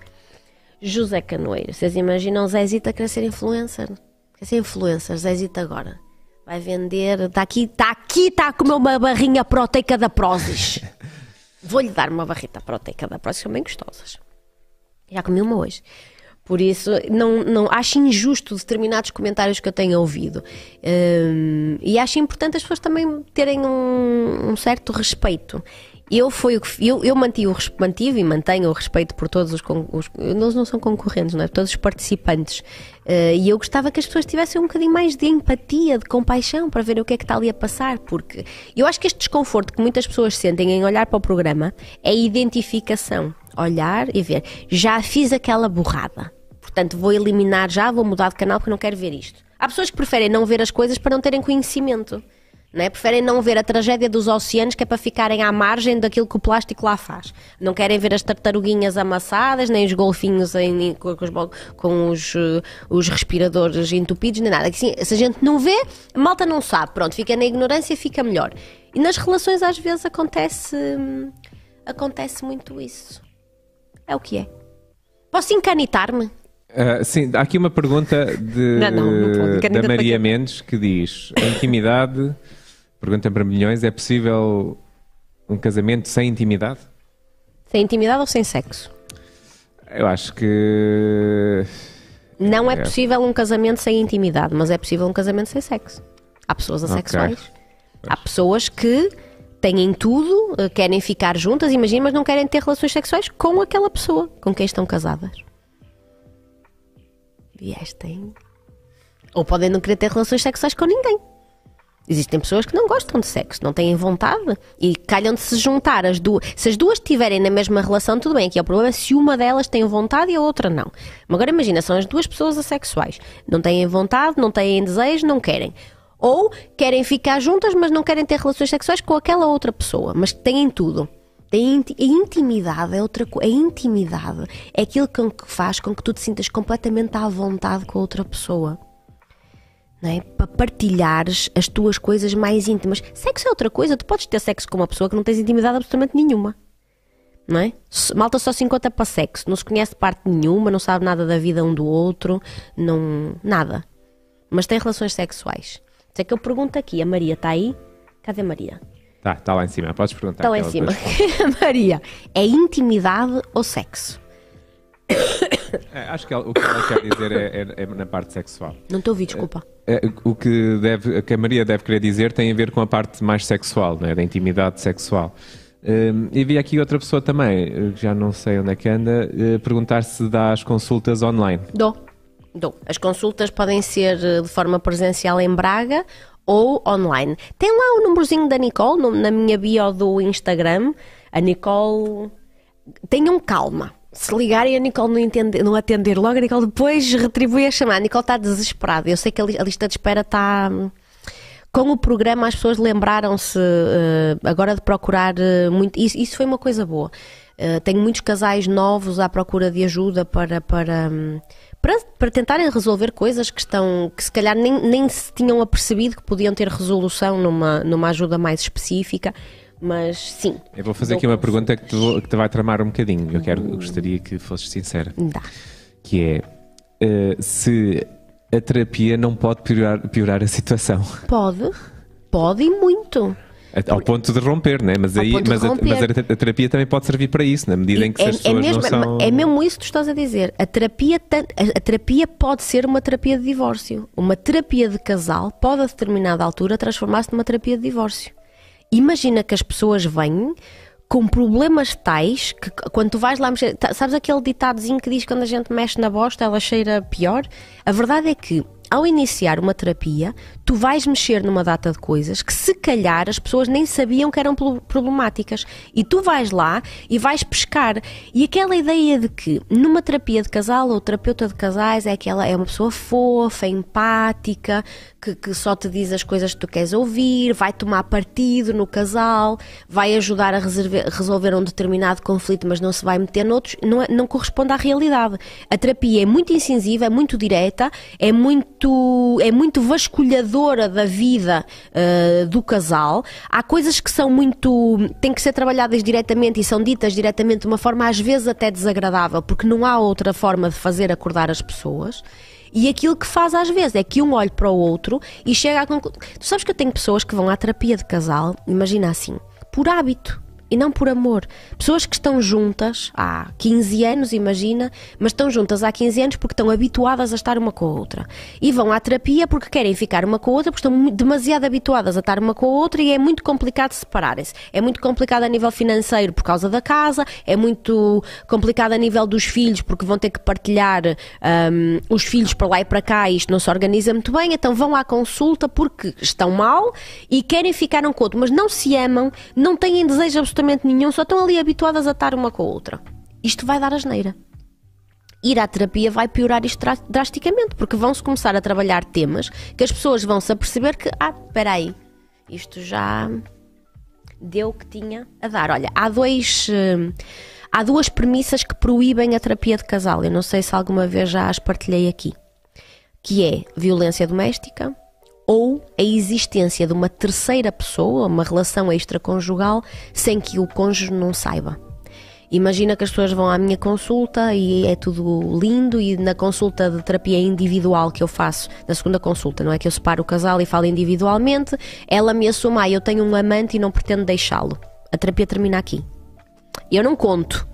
José Canoeiro. Vocês imaginam o Zézito a querer ser influencer? Quer ser influencer, Zézito agora. Vai vender, está aqui, está aqui, está a comer uma barrinha proteica da Prozis. Vou-lhe dar uma barrita proteica da Prozis, são bem gostosas. Já comi uma hoje. Por isso, não, não acho injusto determinados comentários que eu tenho ouvido. Um, e acho importante as pessoas também terem um, um certo respeito. Eu, foi, eu, eu mantive, mantive e mantenho o respeito por todos os, os eles não são concorrentes, não é? todos os participantes. Uh, e eu gostava que as pessoas tivessem um bocadinho mais de empatia, de compaixão para ver o que é que está ali a passar, porque eu acho que este desconforto que muitas pessoas sentem em olhar para o programa é identificação. Olhar e ver, já fiz aquela borrada Portanto, vou eliminar já, vou mudar de canal porque não quero ver isto. Há pessoas que preferem não ver as coisas para não terem conhecimento. Não é? Preferem não ver a tragédia dos oceanos que é para ficarem à margem daquilo que o plástico lá faz. Não querem ver as tartaruguinhas amassadas, nem os golfinhos em, com, os, com os, uh, os, respiradores entupidos, nem nada. Assim, se a gente não vê, a malta não sabe. Pronto, fica na ignorância, fica melhor. E nas relações às vezes acontece, hum, acontece muito isso. É o que é. Posso encanitar-me? Uh, sim, há aqui uma pergunta de, não, não, não da Maria Mendes que diz: A intimidade, pergunta para milhões, é possível um casamento sem intimidade? Sem intimidade ou sem sexo? Eu acho que. Não é, é possível um casamento sem intimidade, mas é possível um casamento sem sexo. Há pessoas assexuais. Okay. Há pessoas que têm tudo, eh, querem ficar juntas, imagina, mas não querem ter relações sexuais com aquela pessoa com quem estão casadas vestem. Ou podem não querer ter relações sexuais com ninguém. Existem pessoas que não gostam de sexo, não têm vontade e calham de se juntar as duas. Se as duas estiverem na mesma relação, tudo bem. Aqui é o problema se uma delas tem vontade e a outra não. Mas agora imagina, são as duas pessoas assexuais. Não têm vontade, não têm desejo, não querem. Ou querem ficar juntas, mas não querem ter relações sexuais com aquela outra pessoa, mas têm tudo. A intimidade é outra coisa. A intimidade é aquilo que faz com que tu te sintas completamente à vontade com a outra pessoa. É? Para partilhares as tuas coisas mais íntimas. Sexo é outra coisa. Tu podes ter sexo com uma pessoa que não tens intimidade absolutamente nenhuma. Não é? Malta só se encontra para sexo. Não se conhece parte nenhuma, não sabe nada da vida um do outro. Não, nada. Mas tem relações sexuais. Isso é que eu pergunto aqui. A Maria está aí? Cadê a Maria? Tá, está lá em cima. Podes perguntar. Está lá em cima. Maria, é intimidade ou sexo? É, acho que ela, o que ela quer dizer é, é, é na parte sexual. Não te ouvi, desculpa. É, é, o que, deve, que a Maria deve querer dizer tem a ver com a parte mais sexual, né, da intimidade sexual. Um, e vi aqui outra pessoa também, já não sei onde é que anda, uh, perguntar se dá as consultas online. Dou. Dou. As consultas podem ser eh, de forma presencial em Braga ou online. Tem lá o númerozinho da Nicole no, na minha bio do Instagram. A Nicole. Tenham calma. Se ligarem a Nicole não, entender, não atender logo, a Nicole depois retribui a chamada. A Nicole está desesperada. Eu sei que a lista de espera está. Com o programa, as pessoas lembraram-se uh, agora de procurar uh, muito. Isso, isso, foi uma coisa boa. Uh, tenho muitos casais novos à procura de ajuda para, para, um, para, para tentarem resolver coisas que estão que se calhar nem, nem se tinham apercebido que podiam ter resolução numa, numa ajuda mais específica. Mas sim. Eu vou fazer aqui uma pergunta que te, que te, vai tramar um bocadinho. Eu, quero, eu gostaria que fosses sincera. Dá. Que é uh, se a terapia não pode piorar, piorar a situação. Pode, pode e muito. Ao ponto de romper, né? mas, aí, mas, a, mas a, terapia também pode servir para isso, na medida em que é, as pessoas é mesmo, não são... É mesmo isso que tu estás a dizer. A terapia, a, terapia pode ser uma terapia de divórcio. Uma terapia de casal pode, a determinada altura, transformar-se numa terapia de divórcio. Imagina que as pessoas vêm com problemas tais que quando tu vais lá mexer, sabes aquele ditadozinho que diz que quando a gente mexe na bosta ela cheira pior? A verdade é que ao iniciar uma terapia, tu vais mexer numa data de coisas que se calhar as pessoas nem sabiam que eram problemáticas. E tu vais lá e vais pescar. E aquela ideia de que numa terapia de casal ou terapeuta de casais é aquela é uma pessoa fofa, empática, que, que só te diz as coisas que tu queres ouvir, vai tomar partido no casal, vai ajudar a resolver, resolver um determinado conflito, mas não se vai meter noutros, não, é, não corresponde à realidade. A terapia é muito incisiva, é muito direta, é muito muito, é muito vasculhadora da vida uh, do casal. Há coisas que são muito. têm que ser trabalhadas diretamente e são ditas diretamente de uma forma às vezes até desagradável, porque não há outra forma de fazer acordar as pessoas. E aquilo que faz às vezes é que um olhe para o outro e chega conclusão. Tu sabes que eu tenho pessoas que vão à terapia de casal, imagina assim, por hábito e não por amor. Pessoas que estão juntas há 15 anos, imagina, mas estão juntas há 15 anos porque estão habituadas a estar uma com a outra. E vão à terapia porque querem ficar uma com a outra, porque estão demasiado habituadas a estar uma com a outra e é muito complicado separarem-se. É muito complicado a nível financeiro por causa da casa, é muito complicado a nível dos filhos porque vão ter que partilhar um, os filhos para lá e para cá e isto não se organiza muito bem, então vão à consulta porque estão mal e querem ficar um com o outro, mas não se amam, não têm desejo absoluto absolutamente nenhum, só estão ali habituadas a estar uma com a outra. Isto vai dar asneira. Ir à terapia vai piorar isto drasticamente, porque vão-se começar a trabalhar temas que as pessoas vão se aperceber que, ah, espera aí, isto já deu o que tinha a dar. Olha, há dois. Uh, há duas premissas que proíbem a terapia de casal. Eu não sei se alguma vez já as partilhei aqui. Que é violência doméstica ou a existência de uma terceira pessoa, uma relação extraconjugal, sem que o cônjuge não saiba. Imagina que as pessoas vão à minha consulta e é tudo lindo e na consulta de terapia individual que eu faço, na segunda consulta, não é que eu separo o casal e falo individualmente, ela me assume, ah, eu tenho um amante e não pretendo deixá-lo. A terapia termina aqui. Eu não conto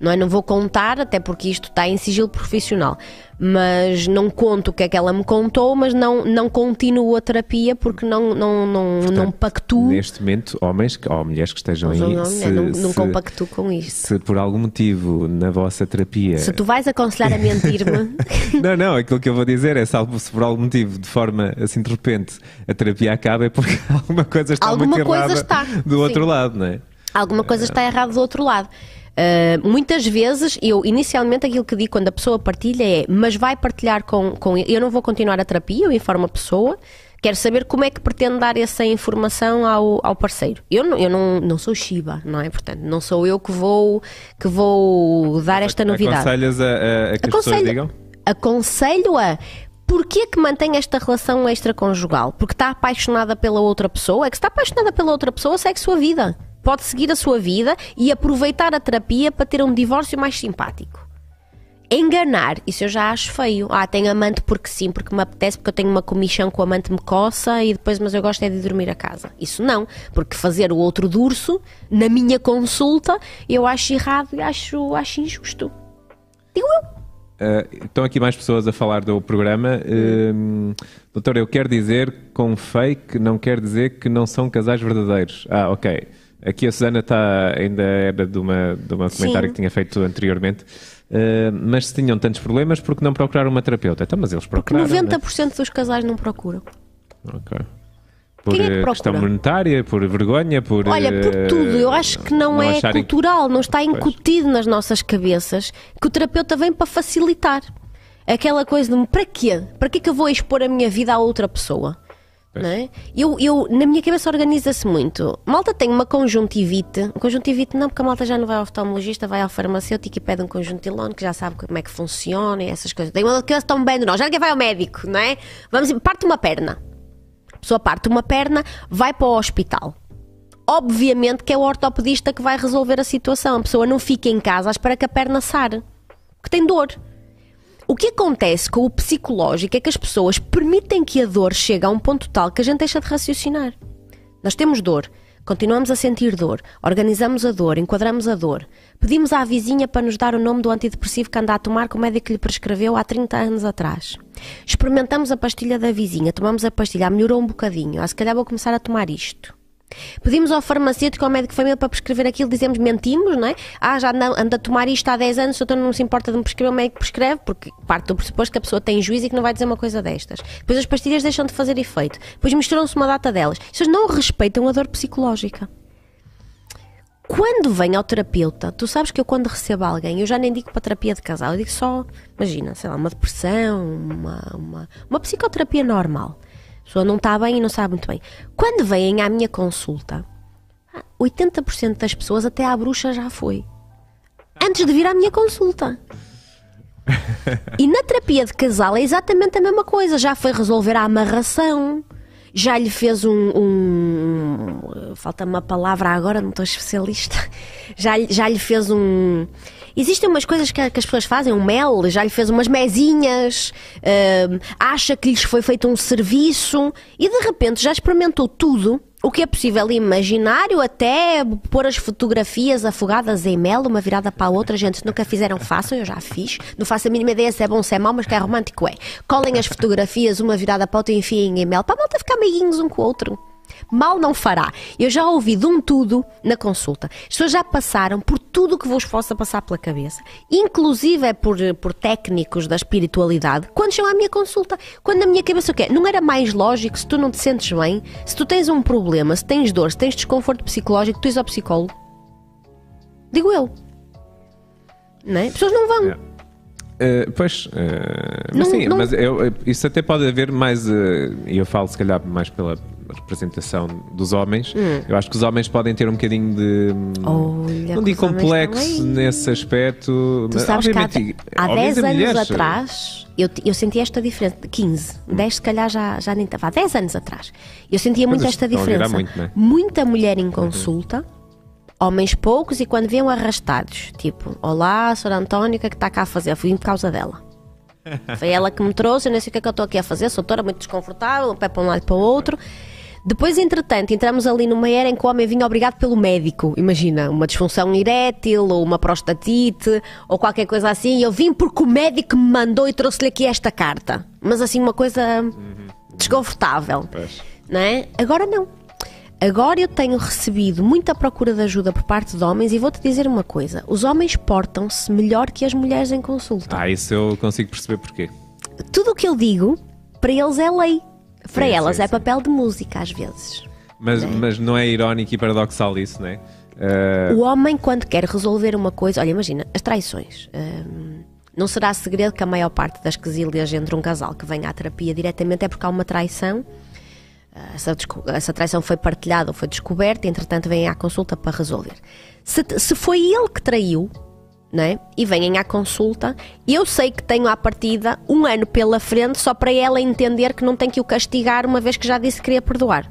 não é? Não vou contar, até porque isto está em sigilo profissional, mas não conto o que é que ela me contou, mas não, não continuo a terapia porque não, não, não, Portanto, não pactuo. Neste momento, homens ou mulheres que estejam aí, não, se, não, não compactuo com isto. Se por algum motivo na vossa terapia. Se tu vais aconselhar a mentir-me. não, não, aquilo que eu vou dizer é se, se por algum motivo, de forma assim de repente, a terapia acaba é porque alguma coisa está alguma muito coisa errada está. do Sim. outro lado, não é? Alguma coisa está errada do outro lado. Uh, muitas vezes, eu inicialmente aquilo que digo quando a pessoa partilha é, mas vai partilhar com, com. Eu não vou continuar a terapia, eu informo a pessoa, quero saber como é que pretende dar essa informação ao, ao parceiro. Eu, não, eu não, não sou Shiba, não é? Portanto, não sou eu que vou, que vou dar esta novidade. Aconselhas a, a, a que Aconselho, as pessoas digam? Aconselho-a. Porquê que mantém esta relação extraconjugal? Porque está apaixonada pela outra pessoa? É que está apaixonada pela outra pessoa, segue a sua vida pode seguir a sua vida e aproveitar a terapia para ter um divórcio mais simpático. Enganar, isso eu já acho feio. Ah, tenho amante porque sim, porque me apetece, porque eu tenho uma comichão com o amante me coça e depois, mas eu gosto é de dormir a casa. Isso não, porque fazer o outro durso na minha consulta eu acho errado e acho, acho injusto. Digo eu. Uh, estão aqui mais pessoas a falar do programa. Uh, doutor, eu quero dizer com fake, não quer dizer que não são casais verdadeiros. Ah, ok. Aqui a Susana está, ainda era de uma, de uma comentário Sim. que tinha feito anteriormente. Uh, mas se tinham tantos problemas, porque não procuraram uma terapeuta? Então, mas eles procuraram. Porque 90% né? dos casais não procuram. Ok. Por Quem é que eh, questão monetária, por vergonha, por. Olha, por eh, tudo. Eu acho que não, não é cultural, não está incutido pois. nas nossas cabeças que o terapeuta vem para facilitar. Aquela coisa de para quê? Para que que eu vou expor a minha vida a outra pessoa? É? eu, eu, na minha cabeça organiza-se muito. Malta tem uma conjuntivite. Conjuntivite não, porque a malta já não vai ao oftalmologista, vai ao farmacêutico e pede um conjuntilone que já sabe como é que funciona e essas coisas. Tem uma que tão bem de nós. Já ninguém vai ao médico, não é? Vamos, parte uma perna. A pessoa parte uma perna, vai para o hospital. Obviamente que é o ortopedista que vai resolver a situação. A pessoa não fica em casa à espera que a perna sare. Porque tem dor. O que acontece com o psicológico é que as pessoas permitem que a dor chegue a um ponto tal que a gente deixa de raciocinar. Nós temos dor, continuamos a sentir dor, organizamos a dor, enquadramos a dor, pedimos à vizinha para nos dar o nome do antidepressivo que anda a tomar que o médico lhe prescreveu há 30 anos atrás. Experimentamos a pastilha da vizinha, tomamos a pastilha, melhorou um bocadinho, ah, se calhar vou começar a tomar isto. Pedimos ao farmacêutico, ao médico de família para prescrever aquilo, dizemos mentimos, não é? Ah, já anda, a tomar isto há 10 anos, o doutor não se importa de me prescrever, o médico prescreve, porque parte do pressuposto que a pessoa tem juízo e que não vai dizer uma coisa destas. Depois as pastilhas deixam de fazer efeito. Depois misturam-se uma data delas. Vocês não respeitam a dor psicológica. Quando vem ao terapeuta, tu sabes que eu quando recebo alguém, eu já nem digo para terapia de casal, eu digo só, imagina, sei lá, uma depressão, uma, uma, uma psicoterapia normal pessoa não está bem e não sabe muito bem. Quando vêm à minha consulta, 80% das pessoas até à bruxa já foi. Antes de vir à minha consulta. e na terapia de casal é exatamente a mesma coisa. Já foi resolver a amarração, já lhe fez um. um falta uma palavra agora, não estou especialista. Já, já lhe fez um. Existem umas coisas que, que as pessoas fazem, um mel, já lhe fez umas mesinhas, uh, acha que lhes foi feito um serviço e de repente já experimentou tudo o que é possível imaginário, até pôr as fotografias afogadas em mel, uma virada para a outra, gente, nunca fizeram, façam, eu já fiz. Não faço a mínima ideia se é bom, se é mau, mas que é romântico, é. Colhem as fotografias, uma virada para a outra e enfiem em mel, para a malta ficar meiguinhos um com o outro mal não fará. Eu já ouvi de um tudo na consulta. As pessoas já passaram por tudo que vos possa passar pela cabeça, inclusive é por, por técnicos da espiritualidade, quando chegam à minha consulta. Quando na minha cabeça o quê? Não era mais lógico se tu não te sentes bem, se tu tens um problema, se tens dor, se tens desconforto psicológico, tu és ao psicólogo? Digo eu. Não é? As pessoas não vão. Yeah. Uh, pois, uh, mas não, sim, não... mas eu, isso até pode haver mais, e uh, eu falo se calhar mais pela representação dos homens. Hum. Eu acho que os homens podem ter um bocadinho de. Olha, não digo complexo nesse aspecto. Tu sabes que há, há 10 anos mulheres, atrás. Eu, eu senti esta diferença, 15, 10 se calhar já, já nem estava, há 10 anos atrás. Eu sentia muito esta diferença. Muito, é? Muita mulher em consulta, uhum. homens poucos e quando viam arrastados, tipo, olá, Sra. Antónia, o que é que está cá a fazer? Fui por causa dela. Foi ela que me trouxe, eu nem sei o que é que eu estou aqui a fazer, sou toda muito desconfortável, um pé para um lado e para o outro. Depois, entretanto, entramos ali numa era em que o homem vinha obrigado pelo médico. Imagina, uma disfunção erétil, ou uma prostatite, ou qualquer coisa assim. Eu vim porque o médico me mandou e trouxe-lhe aqui esta carta. Mas assim, uma coisa desconfortável. Não é? Agora não. Agora eu tenho recebido muita procura de ajuda por parte de homens e vou-te dizer uma coisa: os homens portam-se melhor que as mulheres em consulta. Ah, isso eu consigo perceber porquê. Tudo o que eu digo, para eles é lei. Para sim, elas sim, é sim. papel de música, às vezes. Mas, não é? mas não é irónico e paradoxal isso, não é? Uh... O homem, quando quer resolver uma coisa, olha, imagina, as traições. Uh, não será segredo que a maior parte das quesilhas entre um casal que vem à terapia diretamente é porque há uma traição. Uh, essa, essa, traição foi partilhada ou foi descoberta, entretanto vem à consulta para resolver. Se, se foi ele que traiu, né? e vêm à consulta. Eu sei que tenho à partida um ano pela frente só para ela entender que não tem que o castigar uma vez que já disse que queria perdoar.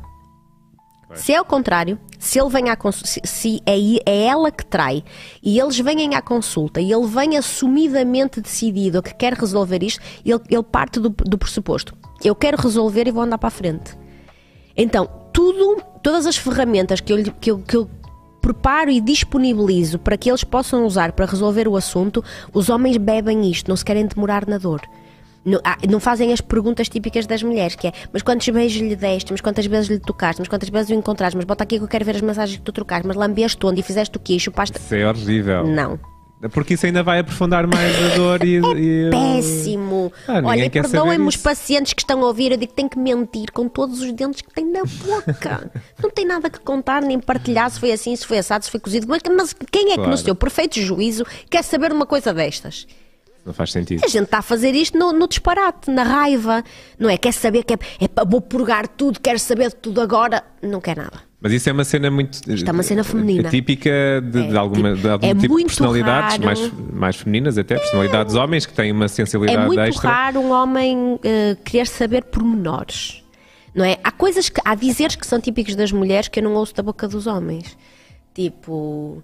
Se é o contrário, se ele vem à consulta, se é, é ela que trai e eles vêm à consulta e ele vem assumidamente decidido que quer resolver isto, ele, ele parte do, do pressuposto: eu quero resolver e vou andar para a frente. Então, tudo, todas as ferramentas que eu, que eu, que eu preparo e disponibilizo para que eles possam usar para resolver o assunto, os homens bebem isto, não se querem demorar na dor. Não, ah, não, fazem as perguntas típicas das mulheres, que é mas quantos beijos lhe deste, mas quantas vezes lhe tocaste, mas quantas vezes o encontraste, mas bota aqui que eu quero ver as mensagens que tu trocaste, mas lambeste onde e fizeste o quê? Chupaste... Isso é horrível. Não. Porque isso ainda vai aprofundar mais a dor e. É e... péssimo! Ah, Olha, perdoem-me os pacientes que estão a ouvir, eu digo que tem que mentir com todos os dentes que têm na boca. não tem nada que contar, nem partilhar se foi assim, se foi assado, se foi cozido. Mas, quem é claro. que, no seu perfeito juízo, quer saber uma coisa destas? Não faz sentido. A gente está a fazer isto no, no disparate, na raiva, não é? Quer saber que é, é vou purgar tudo, quer saber de tudo agora. Não quer nada. Mas isso é uma cena muito. Isto é uma cena feminina. Típica de, é, de alguma, de algum é tipo de personalidades mais, mais femininas, até personalidades é, homens que têm uma sensibilidade extra. É muito extra. raro um homem uh, querer saber pormenores. Não é? Há coisas que. Há dizeres que são típicos das mulheres que eu não ouço da boca dos homens. Tipo.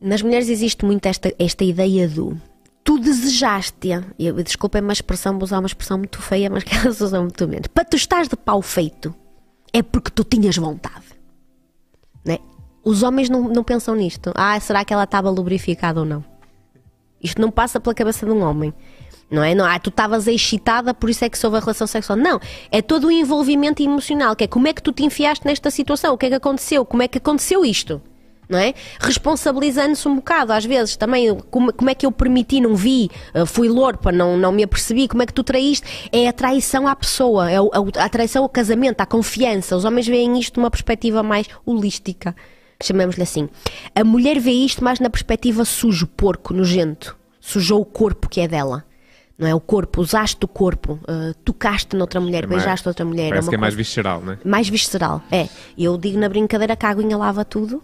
Nas mulheres existe muito esta, esta ideia do tu desejaste-a. Desculpem uma expressão, vou usar uma expressão muito feia, mas que elas usam muito menos. Para tu estás de pau feito, é porque tu tinhas vontade. Né? Os homens não, não pensam nisto. Ah, será que ela estava lubrificada ou não? Isto não passa pela cabeça de um homem. Não é? Não, ah, tu estavas excitada, por isso é que soube a relação sexual. Não, é todo o envolvimento emocional, que é como é que tu te enfiaste nesta situação, o que é que aconteceu, como é que aconteceu isto não é? Responsabilizando-se um bocado, às vezes também, como, como é que eu permiti, não vi, uh, fui lorpa, não, não me apercebi, como é que tu traíste? É a traição à pessoa, é a, a traição ao casamento, à confiança. Os homens veem isto de uma perspectiva mais holística, chamamos-lhe assim. A mulher vê isto mais na perspectiva sujo, porco, nojento. Sujou o corpo que é dela não é? O corpo, usaste o corpo, uh, tocaste noutra mulher, é beijaste outra mulher. Parece é que é mais visceral, não é? Mais visceral, é. Eu digo na brincadeira que a aguinha lava tudo,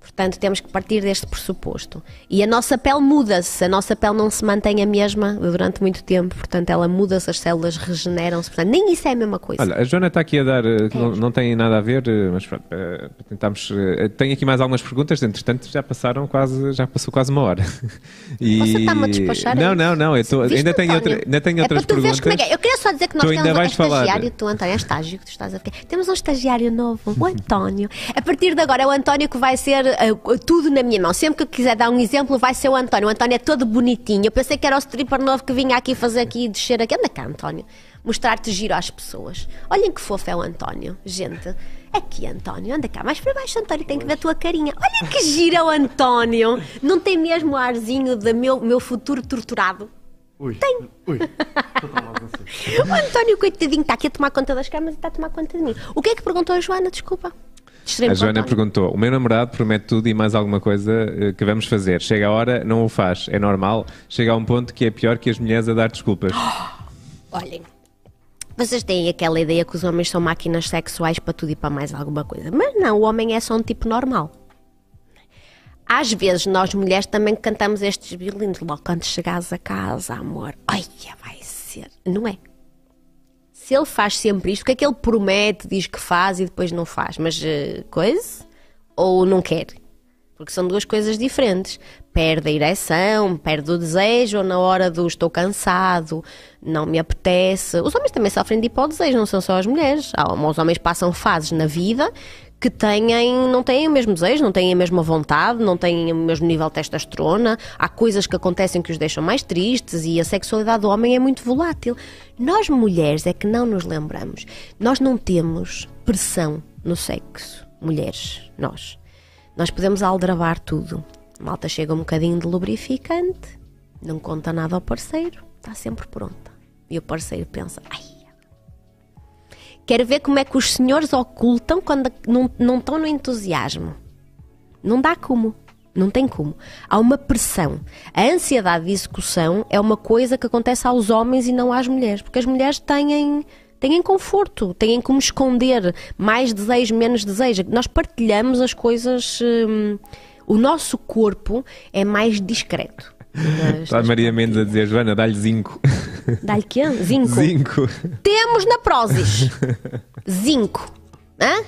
Portanto, temos que partir deste pressuposto. E a nossa pele muda-se, a nossa pele não se mantém a mesma durante muito tempo, portanto, ela muda-se, as células regeneram-se, portanto, nem isso é a mesma coisa. Olha, a Joana está aqui a dar, eh, não, não tem nada a ver, eh, mas pronto, eh, tentamos. Tenho aqui mais algumas perguntas, entretanto já passaram quase, já passou quase uma hora. E... Você está-me a despachar, é Não, não, não, eu tô- ainda, tenho outra, ainda tenho é outras para tu veres perguntas. como é que é. Eu queria só dizer que nós Tu ainda temos um estagiário, tu, António, é estágio que tu estás a ficar. Temos um estagiário novo, o António. A partir de agora é o António que vai ser eh, tudo na minha mão. Sempre que eu quiser dar um exemplo, vai ser o António. O António é todo bonitinho. Eu pensei que era o stripper novo que vinha aqui fazer aqui e descer aqui. Anda cá, António. Mostrar-te giro às pessoas. Olhem que fofo é o António, gente. Aqui, António, anda cá, mais para baixo, António, tem que ver a tua carinha. Olha que giro é o António. Não tem mesmo o arzinho do meu, meu futuro torturado. Ui. Tem. Ui. O António, coitadinho, está aqui a tomar conta das camas e está a tomar conta de mim. O que é que perguntou a Joana? Desculpa. Distraí-me A Joana perguntou: O meu namorado promete tudo e mais alguma coisa eh, que vamos fazer. Chega a hora, não o faz. É normal. Chega a um ponto que é pior que as mulheres a dar desculpas. Olhem, vocês têm aquela ideia que os homens são máquinas sexuais para tudo e para mais alguma coisa. Mas não, o homem é só um tipo normal. Às vezes nós mulheres também cantamos estes violinos. Logo quando chegares a casa, amor, olha, vai ser. Não é? Se ele faz sempre isto, o que é que ele promete, diz que faz e depois não faz? Mas eh, coisa? Ou não quer? Porque são duas coisas diferentes. Perde a ereção, perde o desejo, ou na hora do estou cansado, não me apetece. Os homens também sofrem de hipodesejo, não são só as mulheres. Os homens passam fases na vida que têm, não têm o mesmo desejo, não têm a mesma vontade, não têm o mesmo nível de testosterona. Há coisas que acontecem que os deixam mais tristes e a sexualidade do homem é muito volátil. Nós mulheres é que não nos lembramos. Nós não temos pressão no sexo. Mulheres, nós. Nós podemos aldrabar tudo. A malta chega um bocadinho de lubrificante, não conta nada ao parceiro, está sempre pronta. E o parceiro pensa, ai. Quero ver como é que os senhores ocultam quando não, não estão no entusiasmo. Não dá como. Não tem como. Há uma pressão. A ansiedade de execução é uma coisa que acontece aos homens e não às mulheres. Porque as mulheres têm, têm conforto, têm como esconder mais desejo, menos desejo. Nós partilhamos as coisas. hum, o nosso corpo é mais discreto. Está a Maria Mendes a dizer: Joana, dá-lhe zinco. Dá-lhe quê? Zinco. Zinco. Temos na Prozis zinco. Hã?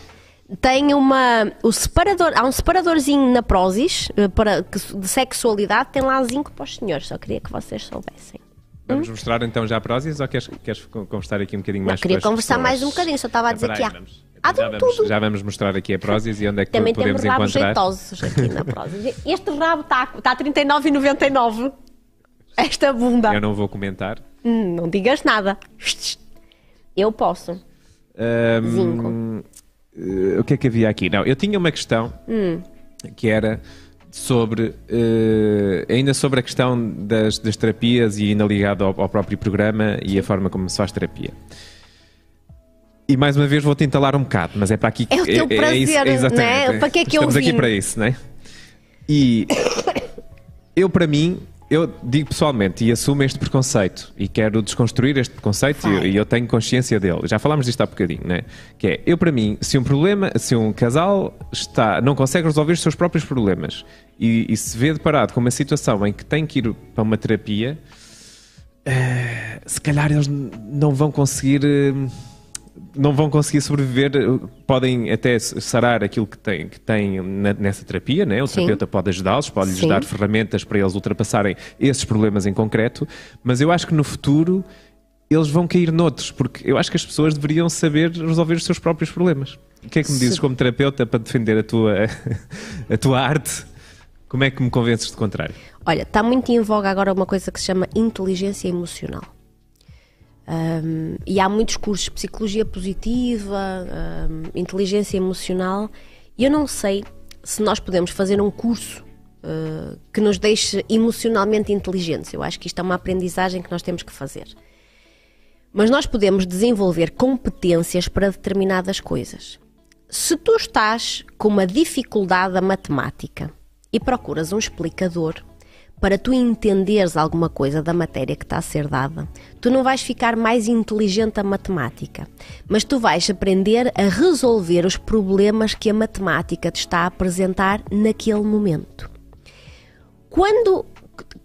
Tem uma. O separador, há um separadorzinho na Prozis eh, para, de sexualidade, tem lá zinco para os senhores. Só queria que vocês soubessem. Vamos mostrar então já a prósis ou queres, queres con- conversar aqui um bocadinho Não, mais queria com as conversar pessoas? mais um bocadinho, só estava a dizer Ah, que há. vamos. De já, vamos, tudo. já vamos mostrar aqui a prósis e onde é que Também podemos temos rabos encontrar. jeitosos aqui na Prozis. Este rabo está tá a 39,99. Esta bunda. Eu não vou comentar. Hum, não digas nada. Eu posso. Ahm, Zinco. eh, o que é que havia aqui? Não, eu tinha uma questão Hum. que era sobre eh, ainda sobre a questão das, das terapias e ainda ligado ao, ao próprio programa e a forma como se faz terapia. E mais uma vez vou-te entalar um bocado, mas é para aqui É o teu prazer, exatamente. né? Para que é que eu Estamos aqui vim? para isso, não é? E eu, para mim, eu digo pessoalmente e assumo este preconceito e quero desconstruir este preconceito e, e eu tenho consciência dele. Já falámos disto há bocadinho, né? Que é, eu, para mim, se um problema, se um casal está, não consegue resolver os seus próprios problemas e, e se vê deparado com uma situação em que tem que ir para uma terapia, eh, se calhar eles não vão conseguir. eh, não vão conseguir sobreviver, eh, podem até sarar aquilo que têm, que têm nessa terapia, né? o Sim. terapeuta pode ajudá-los, pode-lhes Sim. dar ferramentas para eles ultrapassarem esses problemas em concreto, mas eu acho que no futuro eles vão cair noutros, porque eu acho que as pessoas deveriam saber resolver os seus próprios problemas. O que é que me dizes como terapeuta para defender a tua, a tua arte? Como é que me convences de contrário? Olha, está muito em voga agora uma coisa que se chama inteligência emocional. Ahm, e há muitos cursos de psicologia positiva, ahm, inteligência emocional, e eu não sei se nós podemos fazer um curso ah, que nos deixe emocionalmente inteligentes. Eu acho que isto é uma aprendizagem que nós temos que fazer. Mas nós podemos desenvolver competências para determinadas coisas. Se tu estás com uma dificuldade da matemática e procuras um explicador, para tu entenderes alguma coisa da matéria que está a ser dada, tu não vais ficar mais inteligente a matemática, mas tu vais aprender a resolver os problemas que a matemática te está a apresentar naquele momento. Quando,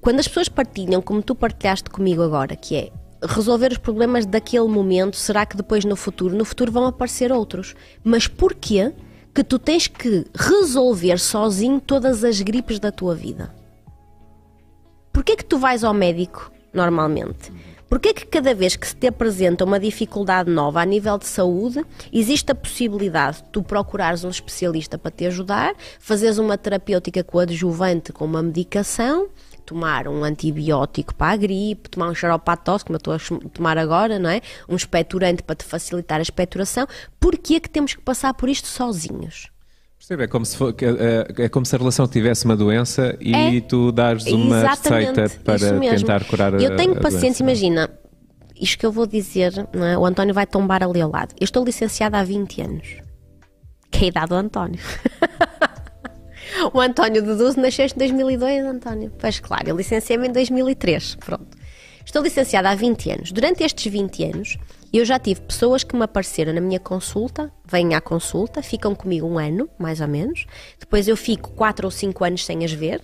quando as pessoas partilham, como tu partilhaste comigo agora, que é resolver os problemas daquele momento, será que depois no futuro, no futuro vão aparecer outros? Mas porquê que tu tens que resolver sozinho todas as gripes da tua vida? Porquê que tu vais ao médico normalmente? Porquê que cada vez que se te apresenta uma dificuldade nova a nível de saúde, existe a possibilidade de tu procurares um especialista para te ajudar, fazeres uma terapêutica coadjuvante com uma medicação, tomar um antibiótico para a gripe, tomar um tosse, como eu estou a tomar agora, não é? Um expectorante para te facilitar a expectoração. Porquê que temos que passar por isto sozinhos? Percebe? É como se, for, é, é como se a relação tivesse uma doença e é, tu dares uma receita para tentar curar a Eu tenho a pacientes, doença. imagina, isto que eu vou dizer, é? o António vai tombar ali ao lado. Eu estou licenciada há 20 anos. Que é a idade do António. o António Deduzo nasceste em 2002, António. Pois claro, eu licenciei-me em 2003. Pronto. Estou licenciada há 20 anos. Durante estes 20 anos, eu já tive pessoas que me apareceram na minha consulta, vêm à consulta, ficam comigo um ano, mais ou menos. Depois eu fico 4 ou 5 anos sem as ver.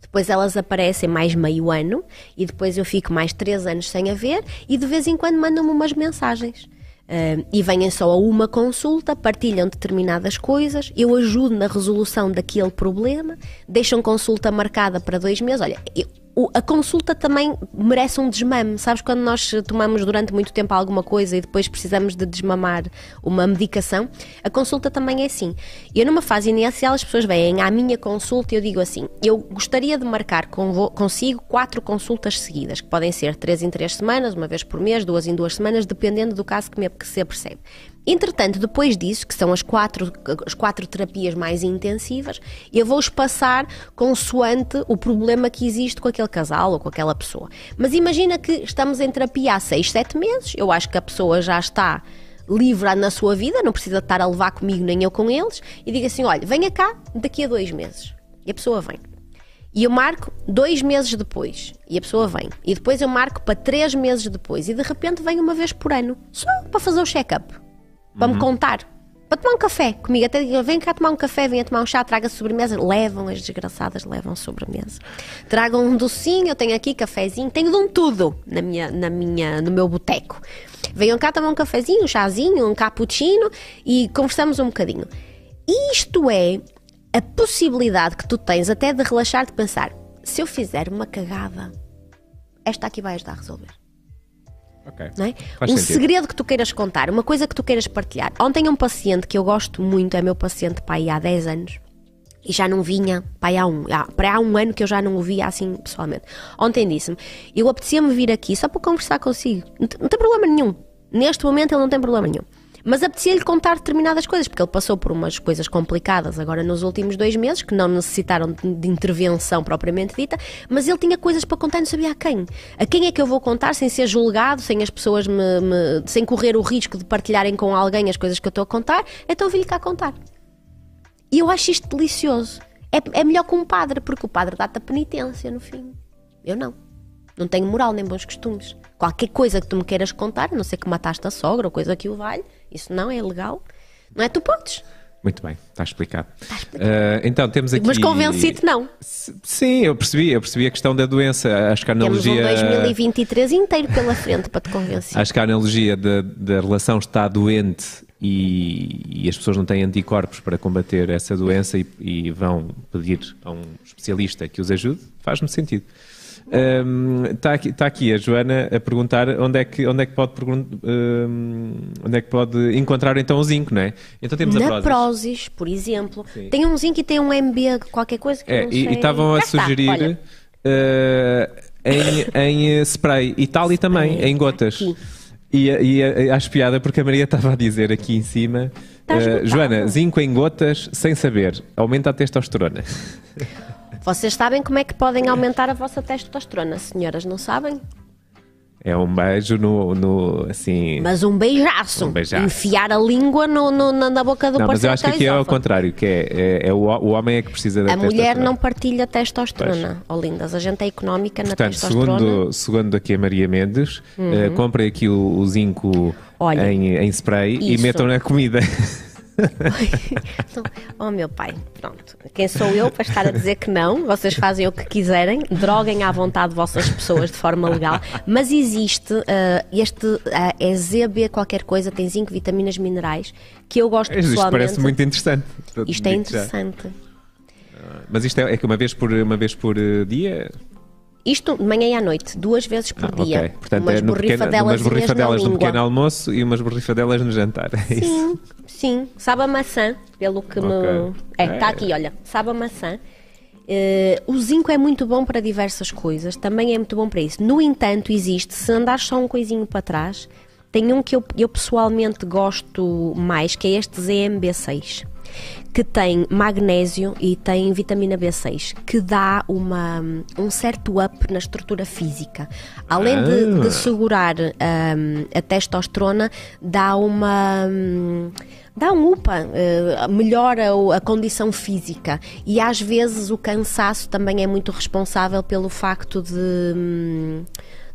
Depois elas aparecem mais meio ano e depois eu fico mais 3 anos sem a ver e de vez em quando mandam-me umas mensagens. Uh, e vêm só a uma consulta, partilham determinadas coisas, eu ajudo na resolução daquele problema, deixam consulta marcada para dois meses. Olha, eu, a consulta também merece um desmame. Sabes quando nós tomamos durante muito tempo alguma coisa e depois precisamos de desmamar uma medicação? A consulta também é assim. Eu, numa fase inicial, as pessoas vêm à minha consulta e eu digo assim: eu gostaria de marcar consigo quatro consultas seguidas, que podem ser três em três semanas, uma vez por mês, duas em duas semanas, dependendo do caso que, me, apercebe. Entretanto, depois disso, que são as quatro, as quatro terapias mais intensivas, eu vou-os passar consoante o problema que existe com aquele casal ou com aquela pessoa. Mas imagina que estamos em terapia há seis, sete meses, eu acho que a pessoa já está livre na sua vida, não precisa estar a levar comigo nem eu com eles, e diga assim: olha, venha cá daqui a dois meses. E a pessoa vem. E eu marco dois meses depois. E a pessoa vem. E depois eu marco para três meses depois. E de repente vem uma vez por ano. Só para fazer o check-up para me uhum. contar. Para tomar um café comigo, até digo, vem cá tomar um café, venha tomar um chá, traga sobremesa. Levam, as desgraçadas levam sobremesa. Tragam um docinho, eu tenho aqui cafezinho, tenho de um tudo na minha, na minha, no meu boteco. Venham cá tomar um cafezinho, um chazinho, um cappuccino e conversamos um bocadinho. Isto é a possibilidade que tu tens até de relaxar, de pensar, se eu fizer uma cagada, esta aqui vai ajudar a resolver. Okay. É? Um sentido. segredo que tu queiras contar, uma coisa que tu queiras partilhar. Ontem um paciente que eu gosto muito, é meu paciente pai há 10 anos. E já não vinha, pai, há um, para há um ano que eu já não o via assim pessoalmente. Ontem disse-me, eu apetecia-me vir aqui só para conversar consigo. Não, não tem problema nenhum. Neste momento ele não tem problema nenhum. Mas apetecia-lhe contar determinadas coisas, porque ele passou por umas coisas complicadas agora nos últimos dois meses, que não necessitaram de intervenção propriamente dita, mas ele tinha coisas para contar e não sabia a quem. A quem é que eu vou contar sem ser julgado, sem as pessoas me, me sem correr o risco de partilharem com alguém as coisas que eu estou a contar? Então vim-lhe cá contar. E eu acho isto delicioso. É, é melhor que um padre, porque o padre dá-te a penitência no fim. Eu não. Não tenho moral nem bons costumes. Qualquer coisa que tu me queiras contar, a não ser que mataste a sogra ou coisa que o vale, isso não é ilegal. Não é? Tu podes. Muito bem, está explicado. Está explicado. Uh, então temos aqui. Mas convenci-te não. Sim, eu percebi, eu percebi a questão da doença. Acho que a analogia. Temos um 2023 inteiro pela frente para te convencer. Acho que a analogia da relação está doente e, e, as pessoas não têm anticorpos para combater essa doença e, e vão pedir a um especialista que os ajude, faz-me sentido. Está um, aqui, tá aqui, a Joana a perguntar onde é que, onde é que pode um, onde é que pode encontrar então o zinco, não é? Então temos Na a Prozis. Prozis, por exemplo. Sim. Tem um zinco e tem um MB, qualquer coisa que é, não e estavam a sugerir uh, em, em spray e tal e também em gotas. Aqui. E, e acho piada porque a Maria estava a dizer aqui em cima, uh, Joana, zinco em gotas sem saber, aumenta a testosterona. Vocês sabem como é que podem aumentar a vossa testosterona, senhoras, não sabem? É um beijo no, no assim. Mas um beijaço. Um beijaço. Enfiar a língua no, no- na, na boca do não, mas eu acho que aqui é ao contrário, que é, é, é o, o homem é que precisa da A mulher testosterona. não partilha testosterona, ó lindas. A gente é económica na Portanto, testosterona. segundo, segundo aqui a Maria Mendes, eh, comprem aqui o, o zinco Olha, em, em spray e isso. metam na comida. Então, oh meu pai, pronto. Quem sou eu para estar a dizer que não? Vocês fazem o que quiserem, droguem à vontade vossas pessoas de forma legal, mas existe ah, este ah, é ZB qualquer coisa, tem zinco, vitaminas, minerais, que eu gosto Isto pessoalmente. parece muito interessante. Isto é Digo já. interessante. Mas isto é, é que uma vez por, uma vez por eh, dia? Isto de manhã e à noite, duas vezes por Ah, dia. ok. Portanto, umas é borrifadelas borrifadelas no pequeno almoço e umas borrifadelas no jantar. É isso. Sim, sim. Sabe a maçã, pelo que me. Ok. É, É. está aqui, olha. Sabe a maçã. Eh, o zinco é muito bom para diversas coisas, também é muito bom para isso. No entanto, existe, se andar só um coisinho para trás, tem um que eu, eu pessoalmente gosto mais, que é este ZMB6, que tem magnésio e tem vitamina B6, que dá uma, um certo up na estrutura física. Além de, Ah. de segurar hum, a testosterona, dá uma. hum, Dá um UPA, eh, melhora a condição física e às vezes o cansaço também é muito responsável pelo facto de, hum,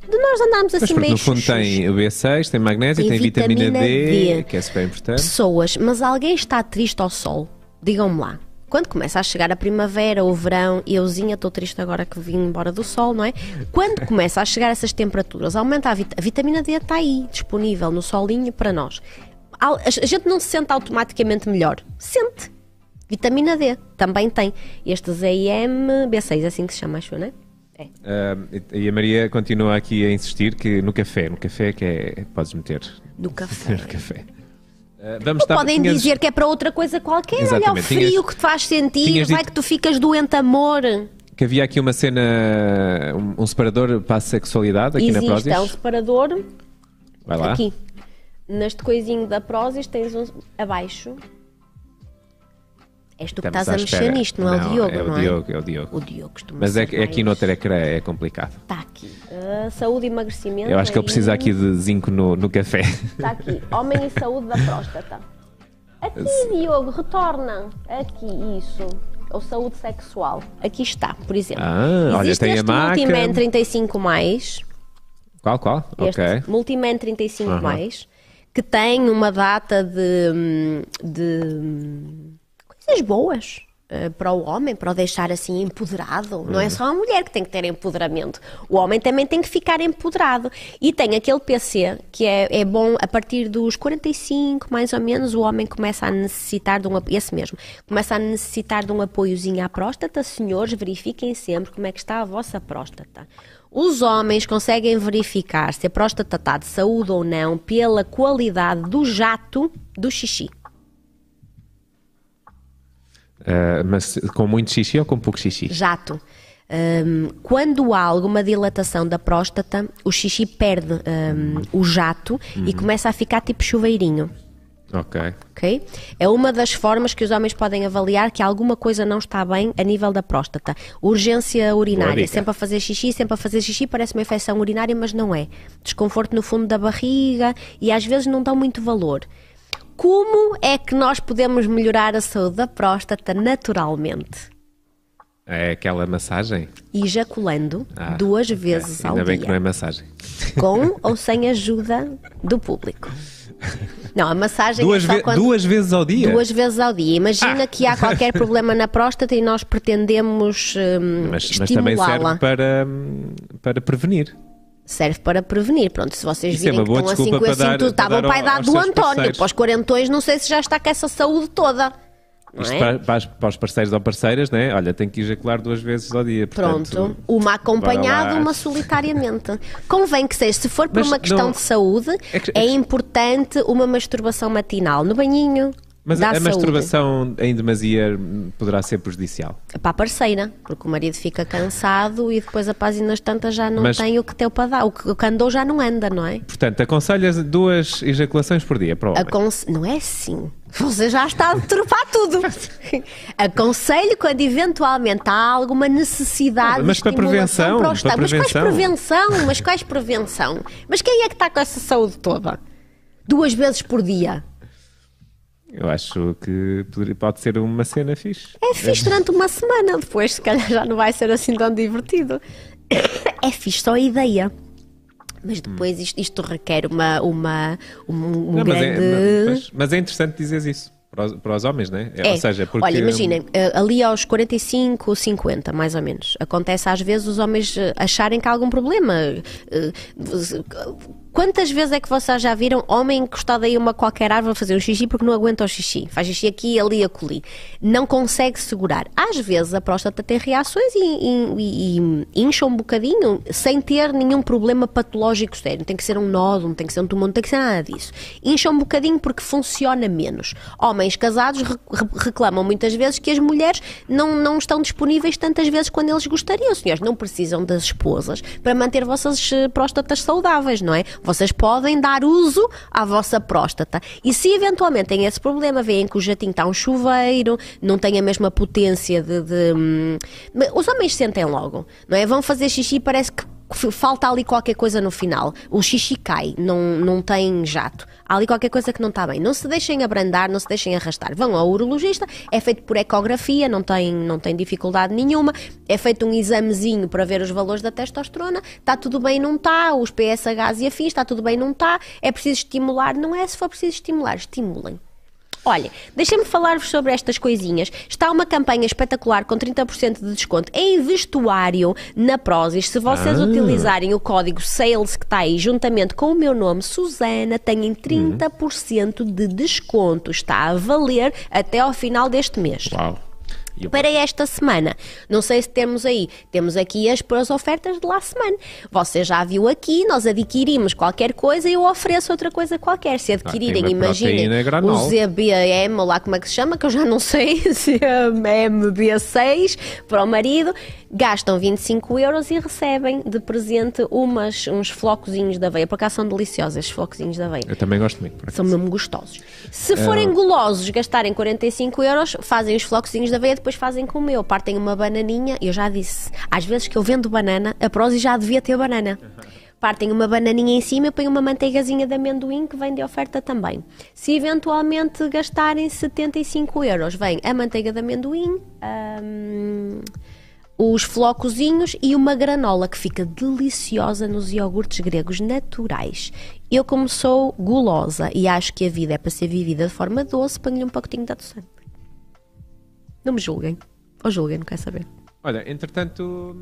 de nós andarmos assim meio no fundo tem o B6, tem magnésio, Tem tem, vitamina, vitamina D, D. que é super importante. pessoas, mas alguém está triste ao sol? Digam-me lá. Quando começa a chegar a primavera, o verão, e euzinha estou triste agora que vim embora do sol, não é? Quando começa a chegar essas temperaturas, aumenta a, vit- a vitamina D está aí, disponível no solinho para nós. A a gente não se sente automaticamente melhor. Sente. Vitamina D também tem. Este ZIM B6, é assim que se chama, acho, eu, não é? É. Ah, e a Maria continua aqui a insistir que no café, no café que é. Podes meter. No café. No café. Ah, vamos estar- Podem tinhas- dizer que é para outra coisa qualquer. Olha o Exatamente. frio Tinhas- que te faz sentir, vai dito- que tu ficas doente, amor. que havia aqui uma cena, um, um separador para a sexualidade aqui na Existe, Prozis. é um separador Vai lá. aqui. Neste coisinho da Prozis tens um abaixo. És tu que estás a mexer nisto, não, é o Diogo, é o não é? Diogo, é o Diogo. O Diogo costuma Mas é, é aqui no ecrã é complicado. Está aqui. Ah, saúde e emagrecimento. Eu acho que ele precisa aqui de zinco no, no café. Está aqui. Homem e saúde da próstata. Aqui, Diogo, retorna. Aqui, isso. Ou saúde sexual. Aqui está, por exemplo. Ah, olha, tem a maca. Multiman 35 mais. Qual, qual? Este Ok. Multiman 35 Aham. mais, que tem uma data de, de coisas boas eh, para o homem, para o deixar assim empoderado. Não é só a mulher que tem que ter empoderamento. O homem também tem que ficar empoderado. E tem aquele PC que é, é bom a partir dos 45, mais ou menos, o homem começa a necessitar de um apoio. Esse mesmo. Começa a necessitar de um apoiozinho à próstata. Senhores, verifiquem sempre como é que está a vossa próstata. Os homens conseguem verificar se a próstata está de saúde ou não pela qualidade do jato do xixi. Ah, mas com muito xixi ou com pouco xixi? Jato. Hum, quando há alguma dilatação da próstata, o xixi perde hum, o jato e começa a ficar tipo chuveirinho. Ok. ok? É uma das formas que os homens podem avaliar que alguma coisa não está bem a nível da próstata. Urgência urinária, sempre a fazer xixi, sempre a fazer xixi, parece uma infecção urinária, mas não é. Desconforto no fundo da barriga e às vezes não dão muito valor. Como é que nós podemos melhorar a saúde da próstata naturalmente? É aquela massagem? Ejaculando Ah, duas vezes ao Ainda bem dia. que não é massagem. Com ou sem ajuda do público. Não, a massagem Duas, é só ve- quando... duas vezes ao dia? Duas vezes ao dia. Imagina Ah. que há qualquer problema na próstata e nós pretendemos hum, Mas, mas também serve para, hum, para prevenir. Serve para prevenir. Pronto, se vocês Isso é virem uma que estão assim com assim dar- tudo, estavam para a idade do António, parceiros. para os quarentões, não sei se já está com essa saúde toda. Não Isto é? para, para para os parceiros ou parceiras, né? Olha, tem que ejacular duas vezes ao dia. Pronto, Portanto, uma acompanhada, uma solitariamente. Convém que seja, se for por Mas uma questão não- de saúde, É que- é importante uma masturbação matinal no banhinho. Mas a, saúde. masturbação em demasia poderá ser prejudicial. para a parceira, porque o marido fica cansado e depois a páginas tantas já não Mas- tem o que teu para dar. O que, o que andou já não anda, não é? Portanto, aconselhas duas ejaculações por dia para o homem. Aconse- Não é assim. Você já está a deturpar tudo. Aconselho quando eventualmente há alguma necessidade Mas de para prevenção, para o estado. para Mas quais prevenção. prevenção? Mas quais prevenção? Mas quem é que está com essa saúde toda? Duas vezes por dia. Eu acho que pode ser uma cena fixe. É fixe durante uma semana, depois se calhar já não vai ser assim tão divertido. É fixe só a ideia. Mas depois isto, isto requer uma, uma, um, um Não, mas, é, grande. mas- mas é interessante dizeres isso para os, para os homens, né? É. Ou seja, porque. Olha, imaginem, eh, ali aos 45, 50, mais ou menos, acontece às vezes os homens eh, acharem que há algum problema. Quantas vezes é que vocês já viram homem encostado aí a uma qualquer árvore a fazer um xixi porque não aguenta o xixi? Faz xixi aqui, ali, acolhi. Não consegue segurar. Às vezes a próstata tem reações e, e- e- e incha um bocadinho sem ter nenhum problema patológico sério. Não tem que ser um nódulo, não tem que ser um tumor, não tem que ser nada disso. Incha um bocadinho porque funciona menos. Homens casados re- re- reclamam muitas vezes que as mulheres não, não estão disponíveis tantas vezes quando eles gostariam. Senhores, não precisam das esposas para manter vossas eh, próstatas saudáveis, não é? Vocês podem dar uso à vossa próstata. E se eventualmente têm esse problema, veem que o jatinho está um chuveiro, não tem a mesma potência de. de, hum, Os homens sentem logo, não é? Vão fazer xixi e parece que falta ali qualquer coisa no final. O xixi cai, não, não tem jato. Há ali qualquer coisa que não está bem. Não se deixem abrandar, não se deixem arrastar. Vão ao urologista, é feito por ecografia, não tem, não tem dificuldade nenhuma. É feito um examezinho para ver os valores da testosterona. Está tudo bem, não está. Os PSHs e afins, está tudo bem, não está. É preciso estimular, não é? Se for preciso estimular, estimulem. Olha, deixem-me falar-vos sobre estas coisinhas. Está uma campanha espetacular com 30% de desconto em vestuário na Prozis. Se vocês Ah. utilizarem o código SALES que está aí, juntamente com o meu nome, Susana, têm 30% de desconto. Está a valer até ao final deste mês. Uau. Para esta semana, não sei se temos aí, temos aqui as, as ofertas de lá semana. Você já viu aqui, nós adquirimos qualquer coisa e eu ofereço outra coisa qualquer. Se adquirirem, Ah, tem uma imaginem, o. ZBM, ou lá como é que se chama, que eu já não sei, ZMB6 para o marido, gastam 25 euros e recebem de presente umas, uns flocozinhos de aveia. Por acaso são deliciosos estes flocozinhos de aveia. Eu também gosto muito. São mesmo gostosos. Se forem golosos, gastarem 45 euros, fazem os flocozinhos de aveia, depois fazem com o meu. Partem uma bananinha, eu já disse, às vezes que eu vendo banana, a Prozis já devia ter banana. Partem uma bananinha em cima e põem uma manteigazinha de amendoim que vem de oferta também. Se eventualmente gastarem 75 euros, vem a manteiga de amendoim, hum, os flocozinhos e uma granola que fica deliciosa nos iogurtes gregos naturais. Eu, como sou gulosa e acho que a vida é para ser vivida de forma doce, ponho-lhe um pacotinho de adoçante. Não me julguem. Ou julguem, não quer saber. Olha, entretanto,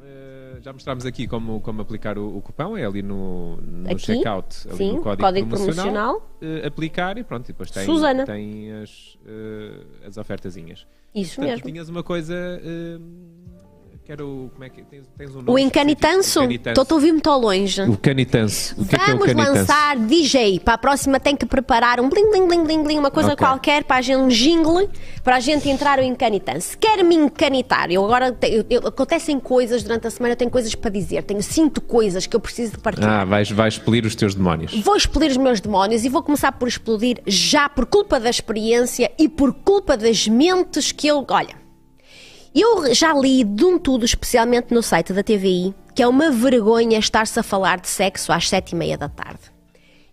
eh, já mostramos aqui como, como aplicar o, o cupão, é ali no, no Aqui? checkout, ali Sim, no código, código promocional, eh, aplicar e pronto, e depois tem, Susana. tem as, eh, as ofertazinhas. Isso Portanto, mesmo. tinhas uma coisa hum, que era o. Como é que tens, tens um nome O encanitanço. Estou a ouvir muito ao longe. O canitanço. O que é que é o Vamos lançar DJ. Para a próxima tem que preparar um bling, bling, bling, bling, bling uma coisa Ok. qualquer para a gente, um jingle, para a gente entrar o encanitance. Quer-me encanitar. Eu agora, eu- eu- acontecem coisas durante a semana, eu tenho coisas para dizer. Tenho cinco coisas que eu preciso de partilhar. Ah, vais, vais expelir os teus demónios. Vou explodir os meus demónios e vou começar por explodir já por culpa da experiência e por culpa das mentes que eu. Olha, eu já li de um tudo, especialmente no site da TVI, que é uma vergonha estar-se a falar de sexo às sete e meia da tarde.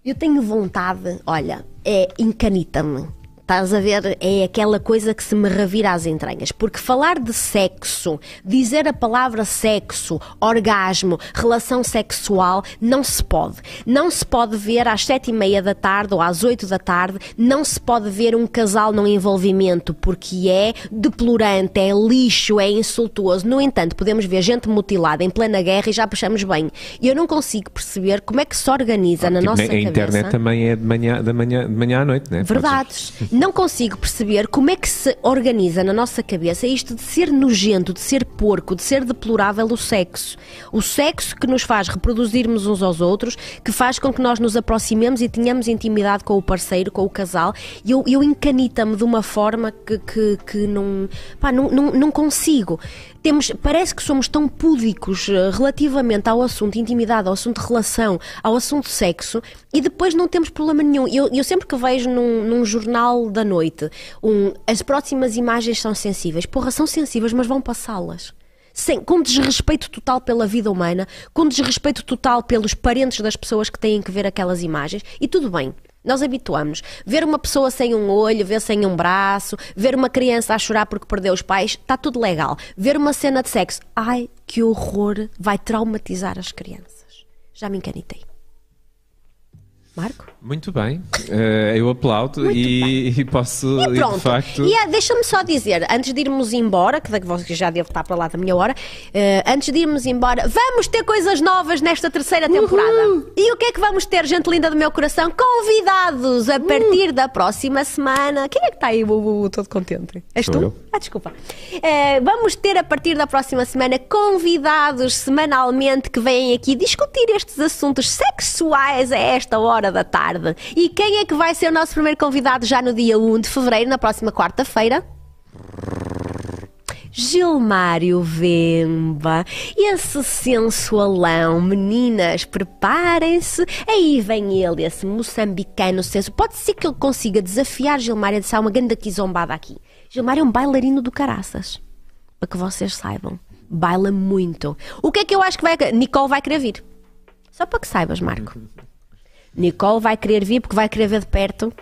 Eu tenho vontade, olha, é encanita-me. Estás a ver? É aquela coisa que se me revira às entranhas. Porque falar de sexo, dizer a palavra sexo, orgasmo, relação sexual, não se pode. Não se pode ver às sete e meia da tarde ou às oito da tarde, não se pode ver um casal num envolvimento, porque é deplorante, é lixo, é insultuoso. No entanto, podemos ver gente mutilada em plena guerra e já puxamos bem. E eu não consigo perceber como é que se organiza na Tipo, nossa a cabeça. internet também é de manhã, de manhã, de manhã à noite, né? Verdades. Não consigo perceber como é que se organiza na nossa cabeça isto de ser nojento, de ser porco, de ser deplorável o sexo. O sexo que nos faz reproduzirmos uns aos outros, que faz com que nós nos aproximemos e tenhamos intimidade com o parceiro, com o casal. E eu, eu encanita-me de uma forma que, que, que não, pá, não, não, não consigo. Temos, parece que somos tão púdicos eh, relativamente ao assunto intimidade, ao assunto relação, ao assunto sexo, e depois não temos problema nenhum. Eu, eu sempre que vejo num, num jornal da noite, um, as próximas imagens são sensíveis. Porra, são sensíveis, mas vão passá-las. Sem, com desrespeito total pela vida humana, com desrespeito total pelos parentes das pessoas que têm que ver aquelas imagens. E tudo bem, nós habituamos. Ver uma pessoa sem um olho, ver sem um braço, ver uma criança a chorar porque perdeu os pais, está tudo legal. Ver uma cena de sexo, ai que horror, vai traumatizar as crianças. Já me encanitei. Marco? Muito bem, uh, eu aplaudo e, e, posso, e pronto. de facto... E uh, deixa-me só dizer, antes de irmos embora, que já devo estar para lá da minha hora, uh, antes de irmos embora, vamos ter coisas novas nesta terceira temporada. Uhul. E o que é que vamos ter, gente linda do meu coração? Convidados a partir da próxima semana. Quem é que está aí, uh, todo contente? És Sou tu? Eu. Ah, desculpa. vamos ter a partir da próxima semana convidados semanalmente que vêm aqui discutir estes assuntos sexuais a esta hora da tarde tarde. E quem é que vai ser o nosso primeiro convidado já no dia 1 de fevereiro, na próxima quarta-feira? Gilmário Vemba, esse sensualão, meninas, preparem-se. Aí vem ele, esse moçambicano senso. Pode ser que ele consiga desafiar Gilmário a deixar uma grande quizombada aqui. Gilmário é um bailarino do caraças, para que vocês saibam. Baila muito. O que é que eu acho que vai. Nicole vai querer vir. Só para que saibas, Marco. Nicole vai querer vir porque vai querer ver de perto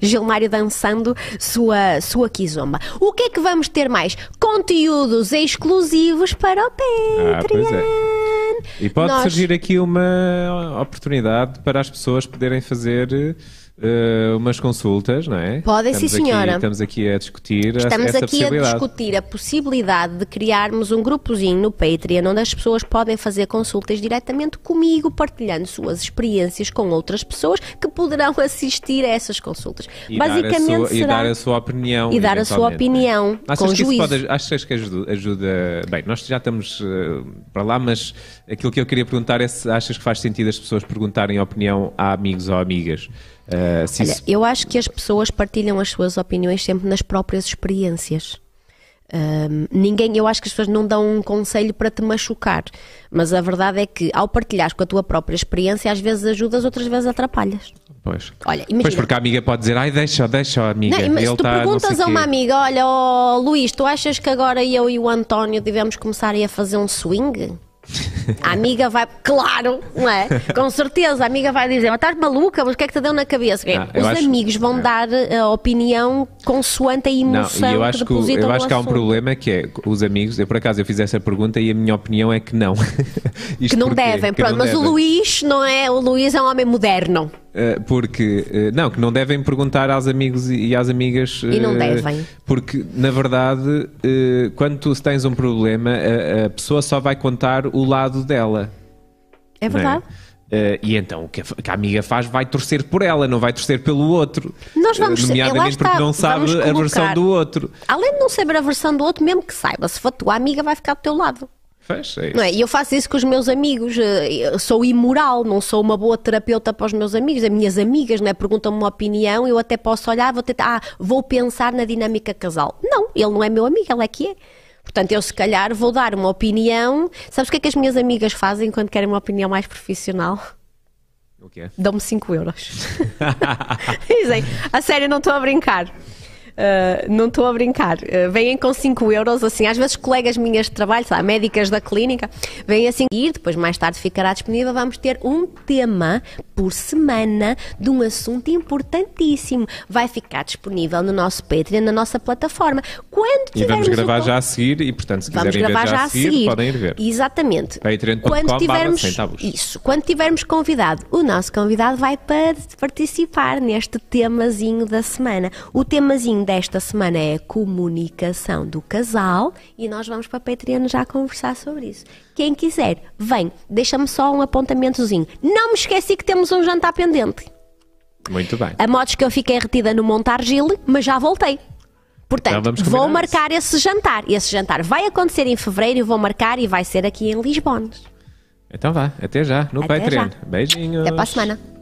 Gilmário dançando sua, sua kizomba. O que é que vamos ter mais? Conteúdos exclusivos para o Patreon. Ah, pois é. E pode Nós... surgir aqui uma oportunidade para as pessoas poderem fazer uh, umas consultas, não é? Podem, sim, senhora. Aqui, estamos aqui a discutir Estamos essa aqui a discutir a possibilidade de criarmos um grupozinho no Patreon onde as pessoas podem fazer consultas diretamente comigo, partilhando suas experiências com outras pessoas que poderão assistir a essas consultas. E Basicamente dar sua, será... E dar a sua opinião. E dar a sua opinião é? com que juízo. Pode, achas que ajuda, ajuda, Bem, nós já estamos uh, para lá, mas aquilo que eu queria perguntar é se achas que faz sentido as pessoas perguntarem a opinião a amigos ou amigas. Uh, Olha, isso... eu acho que as pessoas partilham as suas opiniões sempre nas próprias experiências. Um, ninguém, eu acho que as pessoas não dão um conselho para te machucar, mas a verdade é que ao partilhares com a tua própria experiência, às vezes ajudas, outras vezes atrapalhas. Pois. Olha, imagina. Pois porque a amiga pode dizer, ai, deixa, deixa, amiga. Não, mas Ele tu tá, perguntas a uma amiga, olha, oh, Luís, tu achas que agora eu e o António devemos começar a fazer um swing? A amiga vai, claro, não é? Com certeza, a amiga vai dizer: Mas estás maluca, mas o que é que te deu na cabeça? Ah, Os acho, amigos vão dar a opinião consoante a emoção. Não, eu acho que, que eu acho que há um problema que é os amigos. Eu por acaso eu fiz essa pergunta e a minha opinião é que não. que não devem, que pronto, não mas devem. o Luís não é, o Luís é um homem moderno. Uh, porque, uh, não, que não devem perguntar aos amigos e às amigas. E não devem. Porque, na verdade, quando tu tens um problema, a, a, pessoa só vai contar o lado dela. É verdade. Uh, e então o que a, que a, amiga faz vai torcer por ela, não vai torcer pelo outro. Nós vamos uh, nomeadamente está, porque não sabe colocar, a versão do outro. Além de não saber a versão do outro, mesmo que saiba, se for tua amiga, vai ficar do teu lado. Fez, é não é? E eu faço isso com os meus amigos. Eu sou imoral, não sou uma boa terapeuta para os meus amigos. As minhas amigas não é? perguntam-me uma opinião, eu até posso olhar, vou tentar, ah, vou pensar na dinâmica casal. Não, ele não é meu amigo, ele é que é. Portanto, eu se calhar vou dar uma opinião. Sabes o que é que as minhas amigas fazem quando querem uma opinião mais profissional? O quê? Dão-me 5 euros. Dizem, a sério, não estou a brincar. Uh, não estou a brincar. Uh, vêm com 5 euros, assim, às vezes colegas minhas de trabalho, lá, médicas da clínica, vêm assim e depois mais tarde ficará disponível. Vamos ter um tema por semana de um assunto importantíssimo. Vai ficar disponível no nosso Patreon, na nossa plataforma. Quando e vamos gravar já a seguir e, portanto, se quiserem ver já, já a seguir, seguir, podem ir ver. Exatamente. Quando tivermos isso, quando tivermos convidado, o nosso convidado vai participar neste temazinho da semana. O temazinho desta semana é a comunicação do casal e nós vamos para a Patreon já conversar sobre isso. Quem quiser, vem. Deixa-me só um apontamentozinho. Não me esqueci que temos um jantar pendente. Muito bem. A modos que eu fiquei retida no Montargil, mas já voltei. Portanto, então vou marcar isso. esse jantar. Esse jantar vai acontecer em fevereiro, eu vou marcar e vai ser aqui em Lisboa. Então vá, até já, no até Patreon. Já. Beijinhos. Até para a semana.